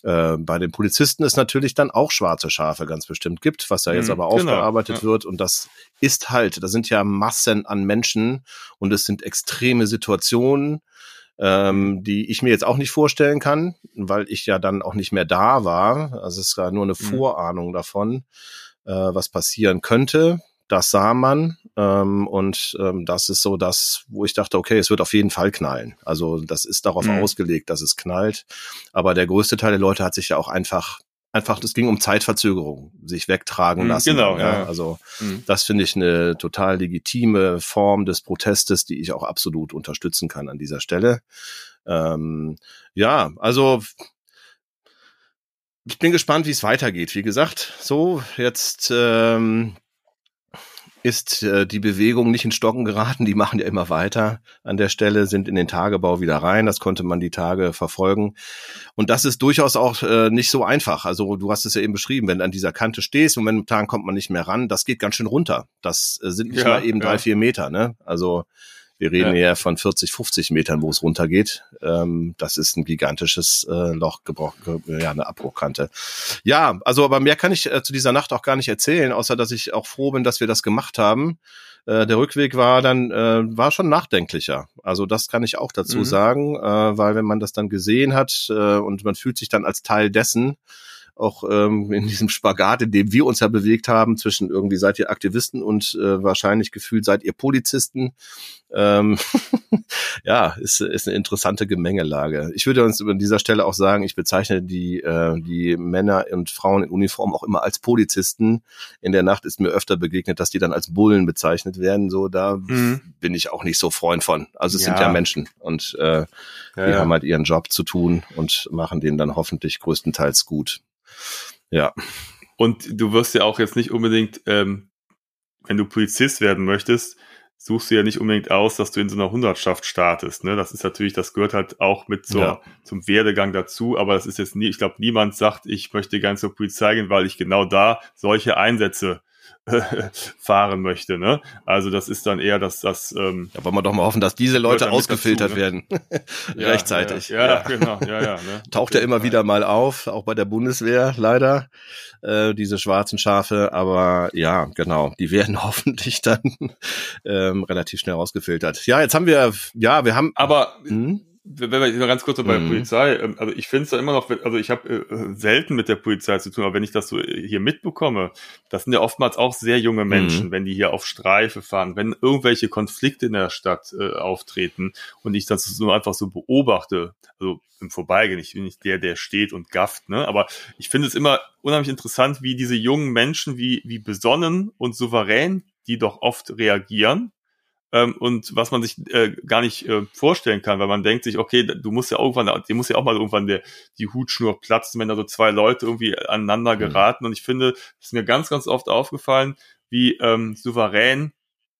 äh, bei den Polizisten es natürlich dann auch schwarze Schafe ganz bestimmt gibt, was da jetzt mhm, aber genau, aufgearbeitet ja. wird. Und das ist halt, da sind ja Massen an Menschen und es sind extreme Situationen ähm, die ich mir jetzt auch nicht vorstellen kann, weil ich ja dann auch nicht mehr da war. Also es war nur eine mhm. Vorahnung davon, äh, was passieren könnte. Das sah man ähm, und ähm, das ist so das, wo ich dachte, okay, es wird auf jeden Fall knallen. Also das ist darauf mhm. ausgelegt, dass es knallt. Aber der größte Teil der Leute hat sich ja auch einfach einfach, es ging um Zeitverzögerung, sich wegtragen mhm, lassen. Genau, ja. ja. Also mhm. das finde ich eine total legitime Form des Protestes, die ich auch absolut unterstützen kann an dieser Stelle. Ähm, ja, also ich bin gespannt, wie es weitergeht. Wie gesagt, so jetzt ähm, ist äh, die Bewegung nicht in Stocken geraten. Die machen ja immer weiter an der Stelle, sind in den Tagebau wieder rein. Das konnte man die Tage verfolgen. Und das ist durchaus auch äh, nicht so einfach. Also du hast es ja eben beschrieben, wenn du an dieser Kante stehst und momentan kommt man nicht mehr ran, das geht ganz schön runter. Das äh, sind nicht ja, mal eben ja. drei, vier Meter. Ne? Also wir reden ja. eher von 40, 50 Metern, wo es runtergeht. Ähm, das ist ein gigantisches äh, Loch, gebrochen, ja, eine Abbruchkante. Ja, also aber mehr kann ich äh, zu dieser Nacht auch gar nicht erzählen, außer dass ich auch froh bin, dass wir das gemacht haben. Äh, der Rückweg war dann äh, war schon nachdenklicher. Also das kann ich auch dazu mhm. sagen, äh, weil wenn man das dann gesehen hat äh, und man fühlt sich dann als Teil dessen, auch ähm, in diesem Spagat, in dem wir uns ja bewegt haben, zwischen irgendwie seid ihr Aktivisten und äh, wahrscheinlich gefühlt seid ihr Polizisten. Ähm, ja, ist, ist eine interessante Gemengelage. Ich würde uns an dieser Stelle auch sagen, ich bezeichne die, äh, die Männer und Frauen in Uniform auch immer als Polizisten. In der Nacht ist mir öfter begegnet, dass die dann als Bullen bezeichnet werden. So, da mhm. bin ich auch nicht so Freund von. Also es ja. sind ja Menschen und äh, ja, die ja. haben halt ihren Job zu tun und machen den dann hoffentlich größtenteils gut. Ja. Und du wirst ja auch jetzt nicht unbedingt, ähm, wenn du Polizist werden möchtest, suchst du ja nicht unbedingt aus, dass du in so einer Hundertschaft startest. Ne? Das ist natürlich, das gehört halt auch mit zur, ja. zum Werdegang dazu, aber das ist jetzt nie, ich glaube, niemand sagt, ich möchte gerne zur Polizei gehen, weil ich genau da solche Einsätze fahren möchte. Ne? Also das ist dann eher das, das ähm, da wollen wir doch mal hoffen, dass diese Leute ausgefiltert dazu, ne? werden. ja, Rechtzeitig. Ja, ja, ja, genau. Ja, ja, ne? Taucht ja immer wieder mal auf, auch bei der Bundeswehr leider, äh, diese schwarzen Schafe. Aber ja, genau, die werden hoffentlich dann ähm, relativ schnell ausgefiltert. Ja, jetzt haben wir, ja, wir haben. Aber hm? Wenn wir mal ganz kurz so bei der mhm. Polizei, ähm, also ich finde es da immer noch, also ich habe äh, selten mit der Polizei zu tun, aber wenn ich das so äh, hier mitbekomme, das sind ja oftmals auch sehr junge Menschen, mhm. wenn die hier auf Streife fahren, wenn irgendwelche Konflikte in der Stadt äh, auftreten und ich das so einfach so beobachte, also im Vorbeigehen, ich bin nicht der, der steht und gafft, ne, aber ich finde es immer unheimlich interessant, wie diese jungen Menschen, wie, wie besonnen und souverän die doch oft reagieren ähm, und was man sich äh, gar nicht äh, vorstellen kann, weil man denkt sich, okay, du musst ja irgendwann, dir muss ja auch mal irgendwann der, die Hutschnur platzen, wenn da so zwei Leute irgendwie aneinander mhm. geraten. Mhm. Und ich finde, es ist mir ganz, ganz oft aufgefallen, wie ähm, souverän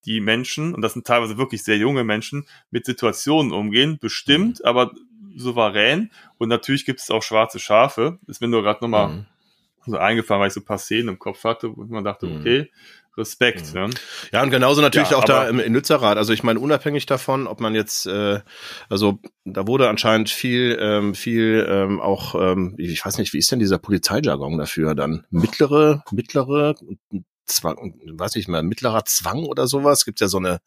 die Menschen, und das sind teilweise wirklich sehr junge Menschen, mit Situationen umgehen, bestimmt, mhm. aber souverän. Und natürlich gibt es auch schwarze Schafe. Ist mir nur gerade nochmal mhm. so eingefallen, weil ich so ein paar Szenen im Kopf hatte, und man dachte, mhm. okay, Respekt. Mhm. Ne? Ja, und genauso natürlich ja, auch da im, im Lützerath. Also ich meine, unabhängig davon, ob man jetzt, äh, also da wurde anscheinend viel, ähm, viel ähm, auch, ähm, ich weiß nicht, wie ist denn dieser Polizeijargon dafür dann? Mittlere, mittlere, Zwang, weiß ich mal, mittlerer Zwang oder sowas. Gibt ja so eine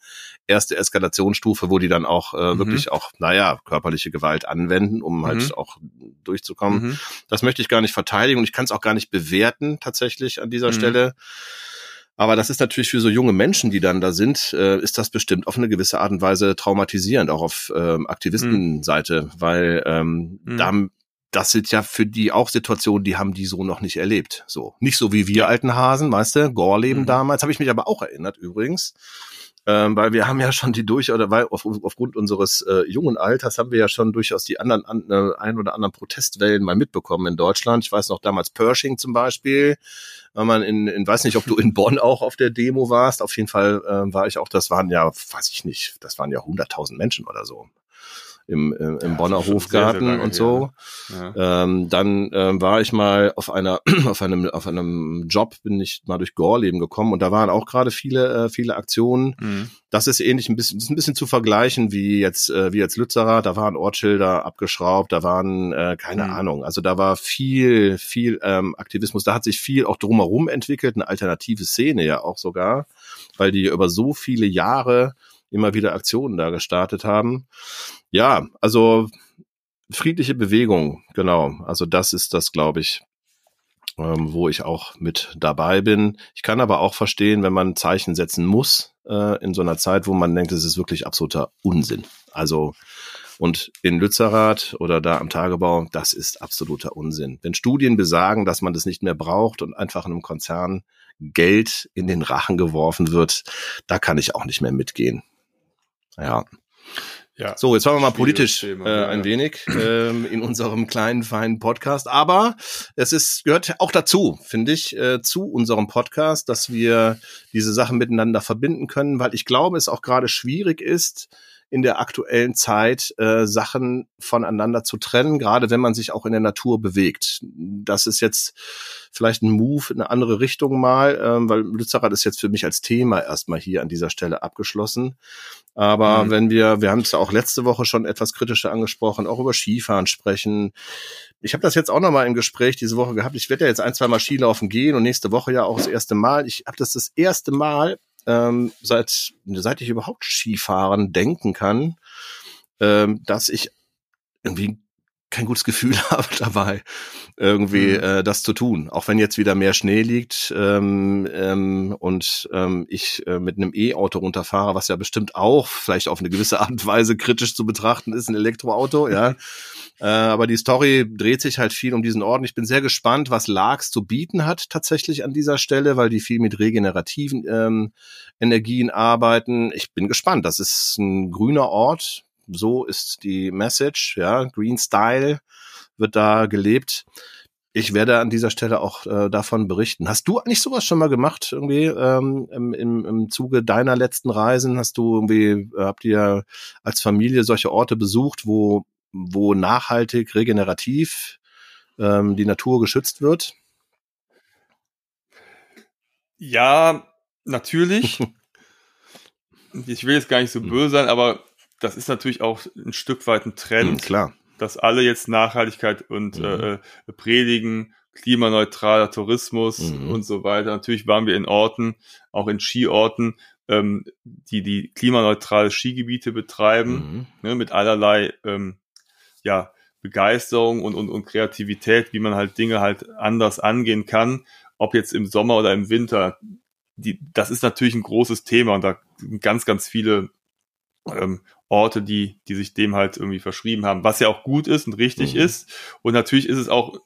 erste Eskalationsstufe, wo die dann auch äh, mhm. wirklich auch, naja, körperliche Gewalt anwenden, um halt mhm. auch durchzukommen. Mhm. Das möchte ich gar nicht verteidigen und ich kann es auch gar nicht bewerten tatsächlich an dieser mhm. Stelle. Aber das ist natürlich für so junge Menschen, die dann da sind, äh, ist das bestimmt auf eine gewisse Art und Weise traumatisierend, auch auf ähm, Aktivistenseite, mhm. weil ähm, mhm. da das sind ja für die auch Situationen, die haben die so noch nicht erlebt. So nicht so wie wir alten Hasen, weißt du, Gorleben mhm. damals, habe ich mich aber auch erinnert übrigens ähm, weil wir haben ja schon die durch oder weil auf, aufgrund unseres äh, jungen Alters haben wir ja schon durchaus die anderen an, äh, ein oder anderen Protestwellen mal mitbekommen in Deutschland. Ich weiß noch damals Pershing zum Beispiel, weil man in, in weiß nicht, ob du in Bonn auch auf der Demo warst. Auf jeden Fall äh, war ich auch. Das waren ja, weiß ich nicht, das waren ja hunderttausend Menschen oder so im, im, im ja, Bonner Hofgarten sehr, sehr und so. Ja. Ähm, dann ähm, war ich mal auf einer auf einem auf einem Job bin ich mal durch Gorleben gekommen und da waren auch gerade viele äh, viele Aktionen. Mhm. Das ist ähnlich ein bisschen ist ein bisschen zu vergleichen wie jetzt äh, wie jetzt Lützerath. Da waren Ortsschilder abgeschraubt, da waren äh, keine mhm. Ahnung. Also da war viel viel ähm, Aktivismus. Da hat sich viel auch drumherum entwickelt, eine alternative Szene ja auch sogar, weil die über so viele Jahre immer wieder Aktionen da gestartet haben. Ja, also friedliche Bewegung, genau. Also das ist das, glaube ich, ähm, wo ich auch mit dabei bin. Ich kann aber auch verstehen, wenn man Zeichen setzen muss äh, in so einer Zeit, wo man denkt, es ist wirklich absoluter Unsinn. Also und in Lützerath oder da am Tagebau, das ist absoluter Unsinn. Wenn Studien besagen, dass man das nicht mehr braucht und einfach einem Konzern Geld in den Rachen geworfen wird, da kann ich auch nicht mehr mitgehen. Ja. Ja, so, jetzt waren wir mal politisch Thema, äh, ein ja. wenig ähm, in unserem kleinen, feinen Podcast. Aber es ist, gehört auch dazu, finde ich, äh, zu unserem Podcast, dass wir diese Sachen miteinander verbinden können, weil ich glaube, es auch gerade schwierig ist, in der aktuellen Zeit äh, Sachen voneinander zu trennen, gerade wenn man sich auch in der Natur bewegt. Das ist jetzt vielleicht ein Move in eine andere Richtung mal, ähm, weil Lützerath ist jetzt für mich als Thema erstmal hier an dieser Stelle abgeschlossen. Aber mhm. wenn wir, wir haben es ja auch letzte Woche schon etwas kritischer angesprochen, auch über Skifahren sprechen. Ich habe das jetzt auch nochmal im Gespräch diese Woche gehabt. Ich werde ja jetzt ein, zwei Mal Skilaufen gehen und nächste Woche ja auch das erste Mal. Ich habe das das erste Mal ähm, seit, seit ich überhaupt Skifahren denken kann, ähm, dass ich irgendwie kein gutes Gefühl habe dabei, irgendwie mhm. äh, das zu tun. Auch wenn jetzt wieder mehr Schnee liegt ähm, ähm, und ähm, ich äh, mit einem E-Auto runterfahre, was ja bestimmt auch vielleicht auf eine gewisse Art und Weise kritisch zu betrachten ist, ein Elektroauto, ja. äh, aber die Story dreht sich halt viel um diesen Ort. Ich bin sehr gespannt, was Larks zu bieten hat tatsächlich an dieser Stelle, weil die viel mit regenerativen ähm, Energien arbeiten. Ich bin gespannt. Das ist ein grüner Ort, so ist die Message, ja, Green Style wird da gelebt. Ich werde an dieser Stelle auch äh, davon berichten. Hast du eigentlich sowas schon mal gemacht, irgendwie ähm, im, im, im Zuge deiner letzten Reisen? Hast du irgendwie, habt ihr als Familie solche Orte besucht, wo, wo nachhaltig, regenerativ ähm, die Natur geschützt wird? Ja, natürlich. ich will jetzt gar nicht so böse sein, aber das ist natürlich auch ein Stück weit ein Trend. Mhm, klar. Dass alle jetzt Nachhaltigkeit und mhm. äh, predigen, klimaneutraler Tourismus mhm. und so weiter. Natürlich waren wir in Orten, auch in Skiorten, ähm, die die klimaneutrale Skigebiete betreiben, mhm. ne, mit allerlei ähm, ja, Begeisterung und, und, und Kreativität, wie man halt Dinge halt anders angehen kann, ob jetzt im Sommer oder im Winter. Die, das ist natürlich ein großes Thema und da sind ganz, ganz viele ähm, Orte, die, die sich dem halt irgendwie verschrieben haben, was ja auch gut ist und richtig mhm. ist. Und natürlich ist es auch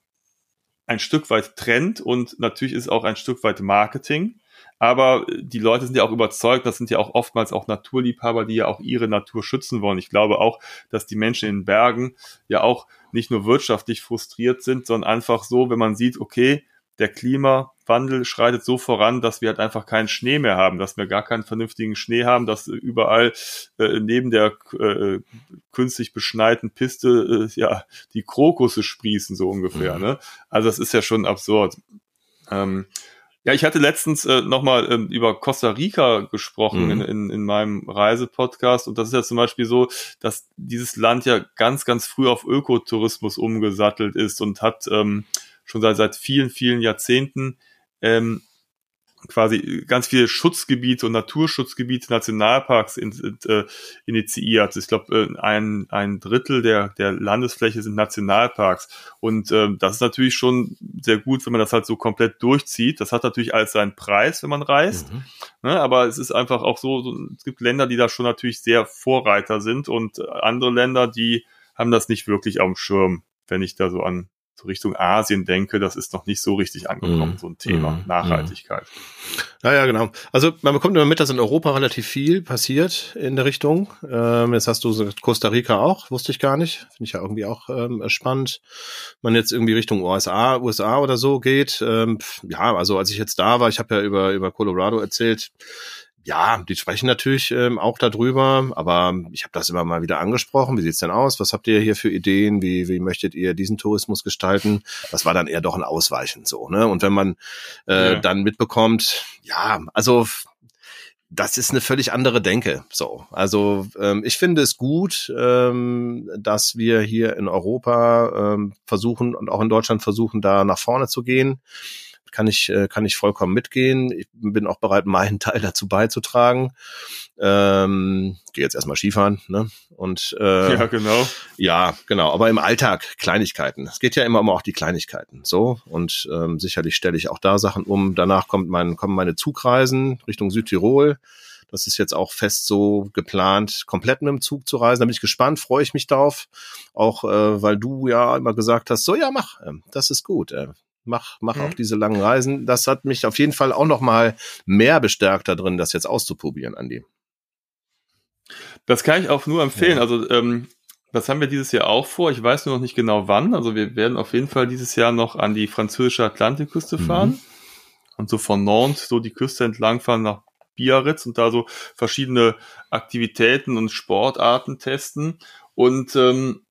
ein Stück weit Trend und natürlich ist es auch ein Stück weit Marketing. Aber die Leute sind ja auch überzeugt, das sind ja auch oftmals auch Naturliebhaber, die ja auch ihre Natur schützen wollen. Ich glaube auch, dass die Menschen in Bergen ja auch nicht nur wirtschaftlich frustriert sind, sondern einfach so, wenn man sieht, okay, der Klimawandel schreitet so voran, dass wir halt einfach keinen Schnee mehr haben, dass wir gar keinen vernünftigen Schnee haben, dass überall äh, neben der äh, künstlich beschneiten Piste äh, ja die Krokusse sprießen so ungefähr. Mhm. Ne? Also das ist ja schon absurd. Ähm, ja, ich hatte letztens äh, nochmal ähm, über Costa Rica gesprochen mhm. in, in, in meinem Reisepodcast und das ist ja zum Beispiel so, dass dieses Land ja ganz, ganz früh auf Ökotourismus umgesattelt ist und hat ähm, schon seit, seit vielen, vielen Jahrzehnten ähm, quasi ganz viele Schutzgebiete und Naturschutzgebiete, Nationalparks in, äh, initiiert. Ich glaube, äh, ein, ein Drittel der, der Landesfläche sind Nationalparks. Und äh, das ist natürlich schon sehr gut, wenn man das halt so komplett durchzieht. Das hat natürlich alles seinen Preis, wenn man reist. Mhm. Ne, aber es ist einfach auch so, so, es gibt Länder, die da schon natürlich sehr Vorreiter sind und andere Länder, die haben das nicht wirklich auf dem Schirm, wenn ich da so an so Richtung Asien denke, das ist noch nicht so richtig angekommen, mm. so ein Thema mm. Nachhaltigkeit. Ja, ja, genau. Also man bekommt immer mit, dass in Europa relativ viel passiert in der Richtung. Ähm, jetzt hast du Costa Rica auch, wusste ich gar nicht. Finde ich ja irgendwie auch ähm, spannend. Man jetzt irgendwie Richtung USA, USA oder so geht. Ähm, ja, also als ich jetzt da war, ich habe ja über, über Colorado erzählt, ja, die sprechen natürlich ähm, auch darüber, aber ich habe das immer mal wieder angesprochen. Wie sieht's denn aus? Was habt ihr hier für Ideen? Wie, wie möchtet ihr diesen Tourismus gestalten? Das war dann eher doch ein Ausweichen so, ne? Und wenn man äh, ja. dann mitbekommt, ja, also das ist eine völlig andere Denke. So, also ähm, ich finde es gut, ähm, dass wir hier in Europa ähm, versuchen und auch in Deutschland versuchen, da nach vorne zu gehen kann ich, äh, kann ich vollkommen mitgehen. Ich bin auch bereit, meinen Teil dazu beizutragen. Ähm, gehe jetzt erstmal Skifahren, ne? Und äh, ja, genau. Ja, genau. Aber im Alltag Kleinigkeiten. Es geht ja immer um auch die Kleinigkeiten. So und ähm, sicherlich stelle ich auch da Sachen um. Danach kommt mein, kommen meine Zugreisen Richtung Südtirol. Das ist jetzt auch fest so geplant, komplett mit dem Zug zu reisen. Da bin ich gespannt, freue ich mich drauf. Auch äh, weil du ja immer gesagt hast, so ja, mach, äh, das ist gut. Äh, mach, mach mhm. auch diese langen Reisen. Das hat mich auf jeden Fall auch noch mal mehr bestärkt darin, das jetzt auszuprobieren, Andi. Das kann ich auch nur empfehlen. Ja. Also ähm, das haben wir dieses Jahr auch vor. Ich weiß nur noch nicht genau wann. Also wir werden auf jeden Fall dieses Jahr noch an die französische Atlantikküste mhm. fahren mhm. und so von Nantes so die Küste entlang fahren nach Biarritz und da so verschiedene Aktivitäten und Sportarten testen. Und ähm,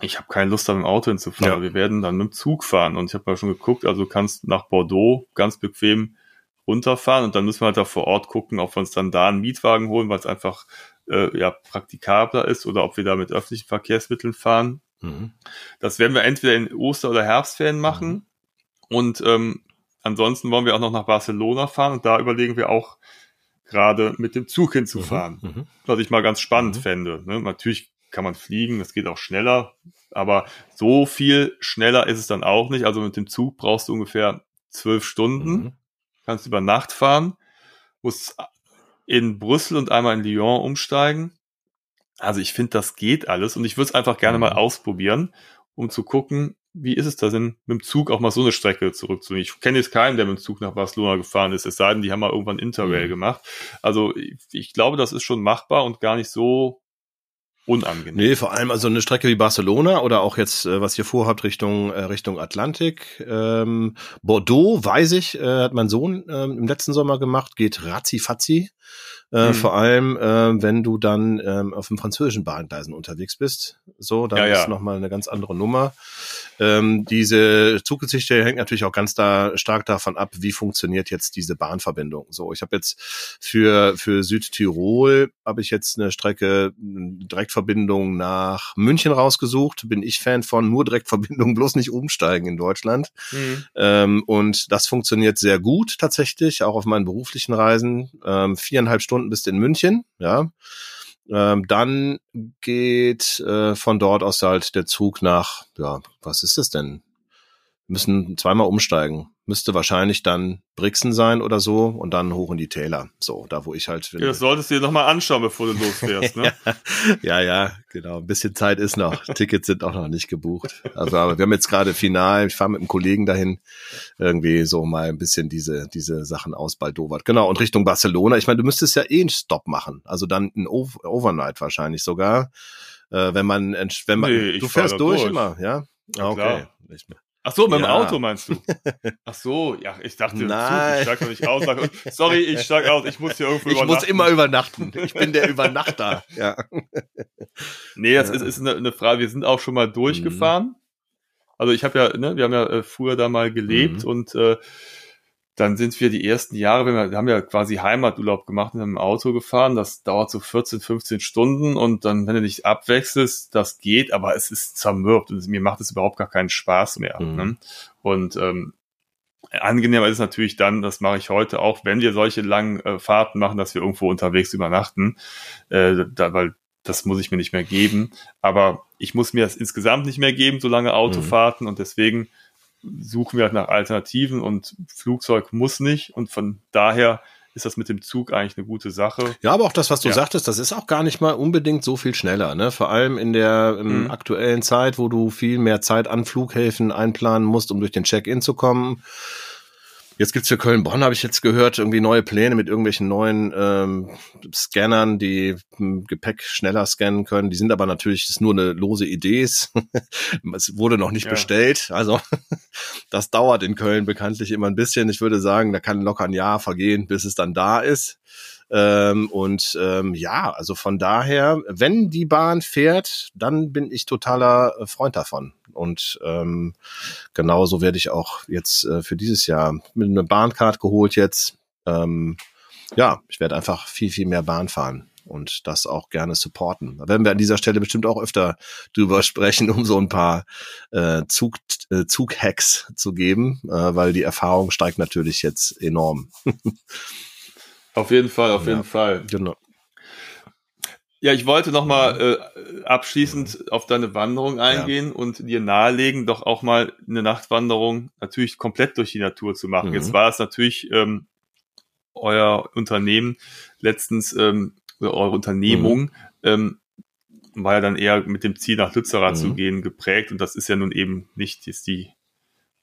ich habe keine Lust, da mit dem Auto hinzufahren. Ja. Wir werden dann mit dem Zug fahren. Und ich habe mal schon geguckt, also du kannst nach Bordeaux ganz bequem runterfahren und dann müssen wir halt da vor Ort gucken, ob wir uns dann da einen Mietwagen holen, weil es einfach äh, ja praktikabler ist oder ob wir da mit öffentlichen Verkehrsmitteln fahren. Mhm. Das werden wir entweder in Oster- oder Herbstferien machen. Mhm. Und ähm, ansonsten wollen wir auch noch nach Barcelona fahren und da überlegen wir auch gerade mit dem Zug hinzufahren. Mhm. mhm. Was ich mal ganz spannend mhm. fände. Ne? Natürlich kann man fliegen, das geht auch schneller, aber so viel schneller ist es dann auch nicht. Also mit dem Zug brauchst du ungefähr zwölf Stunden, mhm. kannst über Nacht fahren, musst in Brüssel und einmal in Lyon umsteigen. Also ich finde, das geht alles und ich würde es einfach gerne mhm. mal ausprobieren, um zu gucken, wie ist es da denn, mit dem Zug auch mal so eine Strecke zurückzunehmen. Ich kenne jetzt keinen, der mit dem Zug nach Barcelona gefahren ist, es sei denn, die haben mal irgendwann Interrail mhm. gemacht. Also ich, ich glaube, das ist schon machbar und gar nicht so unangenehm. Nee, vor allem also eine Strecke wie Barcelona oder auch jetzt, äh, was ihr vorhabt, Richtung, äh, Richtung Atlantik. Ähm, Bordeaux, weiß ich, äh, hat mein Sohn ähm, im letzten Sommer gemacht, geht ratzi-fatzi. Äh, mhm. Vor allem, äh, wenn du dann ähm, auf dem französischen Bahngleisen unterwegs bist. So, dann ja, ja. ist nochmal eine ganz andere Nummer. Ähm, diese Zuggeschichte hängt natürlich auch ganz da stark davon ab, wie funktioniert jetzt diese Bahnverbindung. So, ich habe jetzt für für Südtirol habe ich jetzt eine Strecke Direktverbindung nach München rausgesucht. Bin ich Fan von nur Direktverbindung, bloß nicht umsteigen in Deutschland. Mhm. Ähm, und das funktioniert sehr gut tatsächlich, auch auf meinen beruflichen Reisen. Ähm, viereinhalb Stunden bis in München, ja. Ähm, dann geht äh, von dort aus halt der Zug nach, ja, was ist das denn? Müssen zweimal umsteigen müsste wahrscheinlich dann Brixen sein oder so und dann hoch in die Täler. So, da wo ich halt. Ja, das solltest du dir nochmal anschauen, bevor du losfährst, ne? ja, ja, genau. Ein bisschen Zeit ist noch. Tickets sind auch noch nicht gebucht. Also, aber wir haben jetzt gerade final, ich fahre mit einem Kollegen dahin, irgendwie so mal ein bisschen diese, diese Sachen ausbaldowert. Genau, und Richtung Barcelona. Ich meine, du müsstest ja eh einen Stop machen. Also dann ein Overnight wahrscheinlich sogar. Äh, wenn man, wenn man, nee, du fährst durch, durch immer, ja? ja okay. Ach so, mit ja. dem Auto meinst du? Ach so, ja, ich dachte, Nein. Zug, ich steig doch nicht aus. Sag, sorry, ich steig aus, ich muss hier irgendwo ich übernachten. Ich muss immer übernachten. Ich bin der Übernachter. ja. Nee, das ja. ist, ist eine, eine, Frage. Wir sind auch schon mal durchgefahren. Mhm. Also ich habe ja, ne, wir haben ja äh, früher da mal gelebt mhm. und äh, dann sind wir die ersten Jahre, wir, haben ja quasi Heimaturlaub gemacht und haben im Auto gefahren. Das dauert so 14, 15 Stunden und dann, wenn du dich abwechselst, das geht, aber es ist zermürbt und mir macht es überhaupt gar keinen Spaß mehr. Mhm. Ne? Und ähm, angenehmer ist natürlich dann, das mache ich heute auch, wenn wir solche langen äh, Fahrten machen, dass wir irgendwo unterwegs übernachten, äh, da, weil das muss ich mir nicht mehr geben. Aber ich muss mir das insgesamt nicht mehr geben, so lange Autofahrten mhm. und deswegen suchen wir halt nach Alternativen und Flugzeug muss nicht und von daher ist das mit dem Zug eigentlich eine gute Sache. Ja, aber auch das, was du ja. sagtest, das ist auch gar nicht mal unbedingt so viel schneller. Ne? Vor allem in der mhm. aktuellen Zeit, wo du viel mehr Zeit an Flughäfen einplanen musst, um durch den Check-in zu kommen. Jetzt gibt's für Köln-Bonn, habe ich jetzt gehört, irgendwie neue Pläne mit irgendwelchen neuen ähm, Scannern, die Gepäck schneller scannen können. Die sind aber natürlich, das ist nur eine lose Idee. es wurde noch nicht ja. bestellt. Also das dauert in Köln bekanntlich immer ein bisschen. Ich würde sagen, da kann locker ein Jahr vergehen, bis es dann da ist. Ähm, und ähm, ja, also von daher, wenn die Bahn fährt, dann bin ich totaler äh, Freund davon. Und ähm, genauso werde ich auch jetzt äh, für dieses Jahr mit einer Bahncard geholt jetzt. Ähm, ja, ich werde einfach viel, viel mehr Bahn fahren und das auch gerne supporten. Da werden wir an dieser Stelle bestimmt auch öfter drüber sprechen, um so ein paar äh, Zug, äh, Zughacks zu geben, äh, weil die Erfahrung steigt natürlich jetzt enorm. Auf jeden Fall, auf ja, jeden Fall. Genau. Ja, ich wollte noch mal äh, abschließend auf deine Wanderung eingehen ja. und dir nahelegen, doch auch mal eine Nachtwanderung natürlich komplett durch die Natur zu machen. Mhm. Jetzt war es natürlich ähm, euer Unternehmen letztens ähm, oder eure Unternehmung mhm. ähm, war ja dann eher mit dem Ziel nach Lützerath mhm. zu gehen geprägt und das ist ja nun eben nicht jetzt die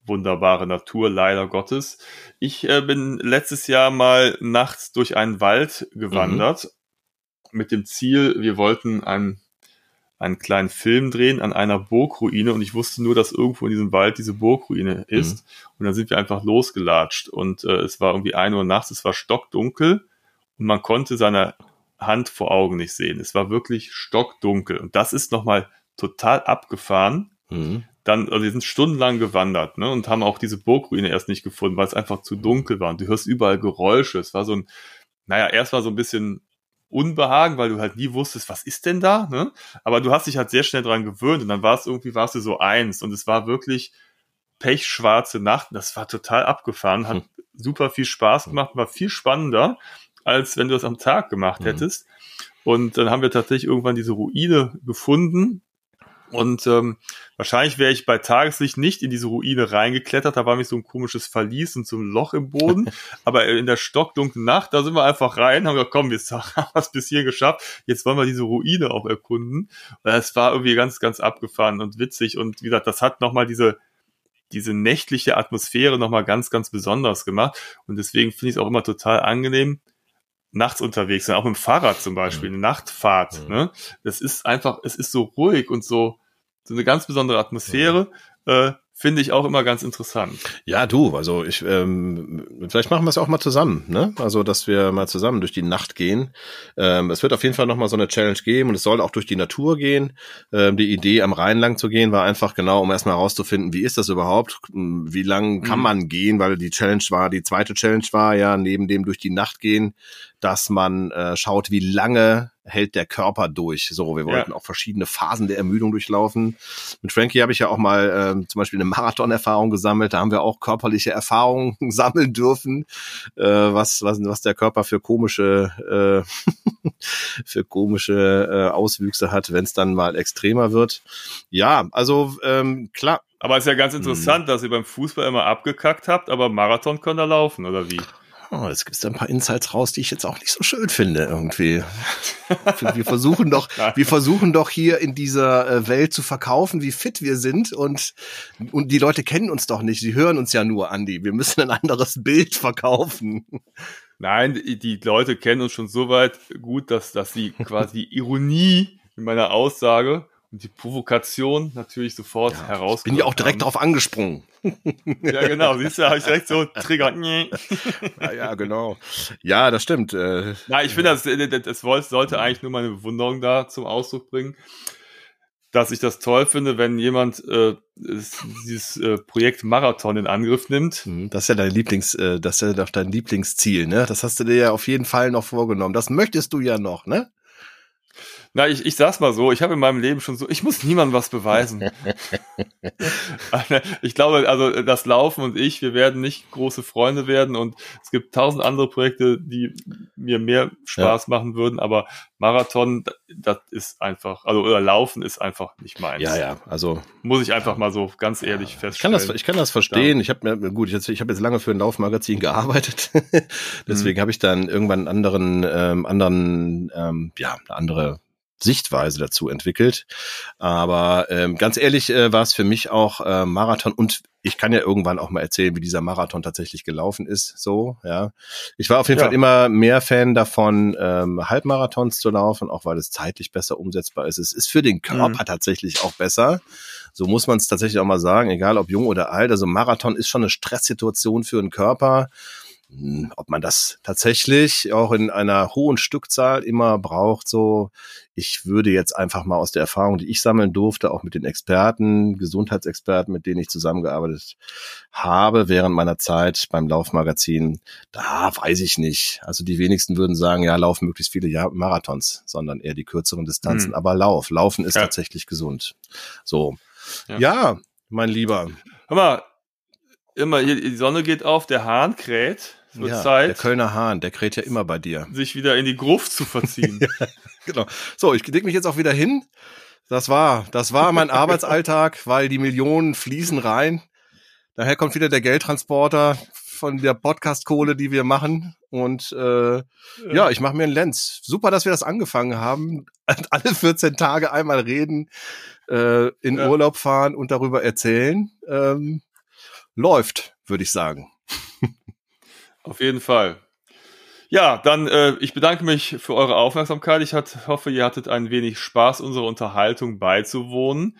wunderbare Natur, leider Gottes. Ich äh, bin letztes Jahr mal nachts durch einen Wald gewandert mhm. mit dem Ziel, wir wollten einen, einen kleinen Film drehen an einer Burgruine und ich wusste nur, dass irgendwo in diesem Wald diese Burgruine ist. Mhm. Und dann sind wir einfach losgelatscht und äh, es war irgendwie ein Uhr nachts, es war stockdunkel und man konnte seine Hand vor Augen nicht sehen. Es war wirklich stockdunkel und das ist nochmal total abgefahren. Mhm dann, also wir sind stundenlang gewandert, ne, und haben auch diese Burgruine erst nicht gefunden, weil es einfach zu dunkel war. Und du hörst überall Geräusche. Es war so ein, naja, erst war so ein bisschen Unbehagen, weil du halt nie wusstest, was ist denn da, ne? Aber du hast dich halt sehr schnell dran gewöhnt und dann war es irgendwie, warst du so eins und es war wirklich pechschwarze Nacht. Das war total abgefahren, hat hm. super viel Spaß gemacht, war viel spannender, als wenn du das am Tag gemacht hm. hättest. Und dann haben wir tatsächlich irgendwann diese Ruine gefunden, und ähm, wahrscheinlich wäre ich bei Tageslicht nicht in diese Ruine reingeklettert. Da war mich so ein komisches Verlies und so ein Loch im Boden. Aber in der stockdunklen Nacht, da sind wir einfach rein, haben gesagt, komm, wir haben es bis hier geschafft. Jetzt wollen wir diese Ruine auch erkunden. Und es war irgendwie ganz, ganz abgefahren und witzig. Und wie gesagt, das hat nochmal diese, diese nächtliche Atmosphäre nochmal ganz, ganz besonders gemacht. Und deswegen finde ich es auch immer total angenehm, nachts unterwegs sind, auch mit dem Fahrrad zum Beispiel, eine Nachtfahrt. Ja. Ne? Das ist einfach, es ist so ruhig und so, so eine ganz besondere Atmosphäre. Ja. Äh, finde ich auch immer ganz interessant. Ja, du, also ich, ähm, vielleicht machen wir es auch mal zusammen, ne? Also, dass wir mal zusammen durch die Nacht gehen. Ähm, es wird auf jeden Fall nochmal so eine Challenge geben und es soll auch durch die Natur gehen. Ähm, die Idee, am Rhein lang zu gehen, war einfach genau, um erstmal herauszufinden, wie ist das überhaupt? Wie lang kann mhm. man gehen? Weil die Challenge war, die zweite Challenge war ja neben dem durch die Nacht gehen, dass man äh, schaut, wie lange hält der Körper durch. So, wir wollten ja. auch verschiedene Phasen der Ermüdung durchlaufen. Mit Frankie habe ich ja auch mal äh, zum Beispiel eine Marathonerfahrung gesammelt. Da haben wir auch körperliche Erfahrungen sammeln dürfen, äh, was, was, was der Körper für komische, äh, für komische äh, Auswüchse hat, wenn es dann mal extremer wird. Ja, also ähm, klar. Aber es ist ja ganz interessant, hm. dass ihr beim Fußball immer abgekackt habt, aber Marathon könnt ihr laufen, oder wie? Oh, jetzt gibt es ein paar Insights raus, die ich jetzt auch nicht so schön finde irgendwie. wir versuchen doch, wir versuchen doch hier in dieser äh, Welt zu verkaufen, wie fit wir sind und und die Leute kennen uns doch nicht. Sie hören uns ja nur, Andi. Wir müssen ein anderes Bild verkaufen. Nein, die Leute kennen uns schon so weit gut, dass dass sie quasi Ironie in meiner Aussage die Provokation natürlich sofort ja, heraus. Bin ja auch direkt darauf angesprungen. ja, genau. Siehst du, habe ich direkt so Trigger. ja, ja, genau. Ja, das stimmt. Äh, Na, ich finde, das, äh, das, das sollte eigentlich nur meine Bewunderung da zum Ausdruck bringen, dass ich das toll finde, wenn jemand äh, dieses äh, Projekt Marathon in Angriff nimmt. Mhm, das ist ja dein Lieblings, äh, das ist ja doch dein Lieblingsziel, ne? Das hast du dir ja auf jeden Fall noch vorgenommen. Das möchtest du ja noch, ne? Na, ich, ich sag's mal so, ich habe in meinem Leben schon so, ich muss niemandem was beweisen. ich glaube, also das Laufen und ich, wir werden nicht große Freunde werden und es gibt tausend andere Projekte, die mir mehr Spaß ja. machen würden, aber Marathon, das ist einfach, also oder Laufen ist einfach nicht meins. Ja, ja, also muss ich einfach mal so ganz ehrlich ja, feststellen. Ich kann das, ich kann das verstehen. Ja. Ich habe mir gut, ich, ich habe jetzt lange für ein Laufmagazin gearbeitet, deswegen mhm. habe ich dann irgendwann einen anderen, ähm, anderen, ähm, ja, eine andere Sichtweise dazu entwickelt. Aber ähm, ganz ehrlich äh, war es für mich auch äh, Marathon und ich kann ja irgendwann auch mal erzählen, wie dieser Marathon tatsächlich gelaufen ist. So, ja. Ich war auf jeden ja. Fall immer mehr Fan davon, ähm, Halbmarathons zu laufen, auch weil es zeitlich besser umsetzbar ist. Es ist für den Körper mhm. tatsächlich auch besser. So muss man es tatsächlich auch mal sagen, egal ob jung oder alt. Also Marathon ist schon eine Stresssituation für den Körper. Ob man das tatsächlich auch in einer hohen Stückzahl immer braucht, so ich würde jetzt einfach mal aus der Erfahrung, die ich sammeln durfte, auch mit den Experten, Gesundheitsexperten, mit denen ich zusammengearbeitet habe während meiner Zeit beim Laufmagazin, da weiß ich nicht. Also die wenigsten würden sagen, ja, lauf möglichst viele Marathons, sondern eher die kürzeren Distanzen. Hm. Aber Lauf, Laufen ist ja. tatsächlich gesund. So, ja. ja, mein Lieber. Hör mal, immer, die Sonne geht auf, der Hahn kräht. Es wird ja, Zeit. Der Kölner Hahn, der kräht ja immer bei dir. Sich wieder in die Gruft zu verziehen. ja, genau. So, ich leg mich jetzt auch wieder hin. Das war, das war mein Arbeitsalltag, weil die Millionen fließen rein. Daher kommt wieder der Geldtransporter von der Podcast-Kohle, die wir machen. Und äh, ja. ja, ich mache mir einen Lenz. Super, dass wir das angefangen haben. Alle 14 Tage einmal reden, äh, in ja. Urlaub fahren und darüber erzählen. Ähm, läuft, würde ich sagen. Auf jeden Fall. Ja, dann äh, ich bedanke mich für eure Aufmerksamkeit. Ich hat, hoffe, ihr hattet ein wenig Spaß, unserer Unterhaltung beizuwohnen.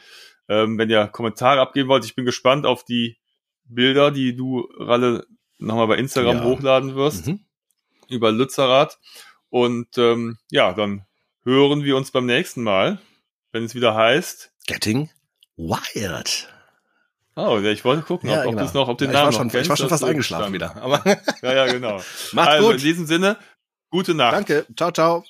Ähm, wenn ihr Kommentare abgeben wollt, ich bin gespannt auf die Bilder, die du, Ralle, nochmal bei Instagram ja. hochladen wirst mhm. über Lützerath. Und ähm, ja, dann hören wir uns beim nächsten Mal, wenn es wieder heißt Getting Wired. Oh, ich wollte gucken, ja, ob, genau. ob noch, ob den ja, Namen ich war schon, kennst, Ich war schon fast eingeschlafen wieder. Aber ja, ja, genau. Macht's also, gut. In diesem Sinne, gute Nacht. Danke. Ciao, ciao.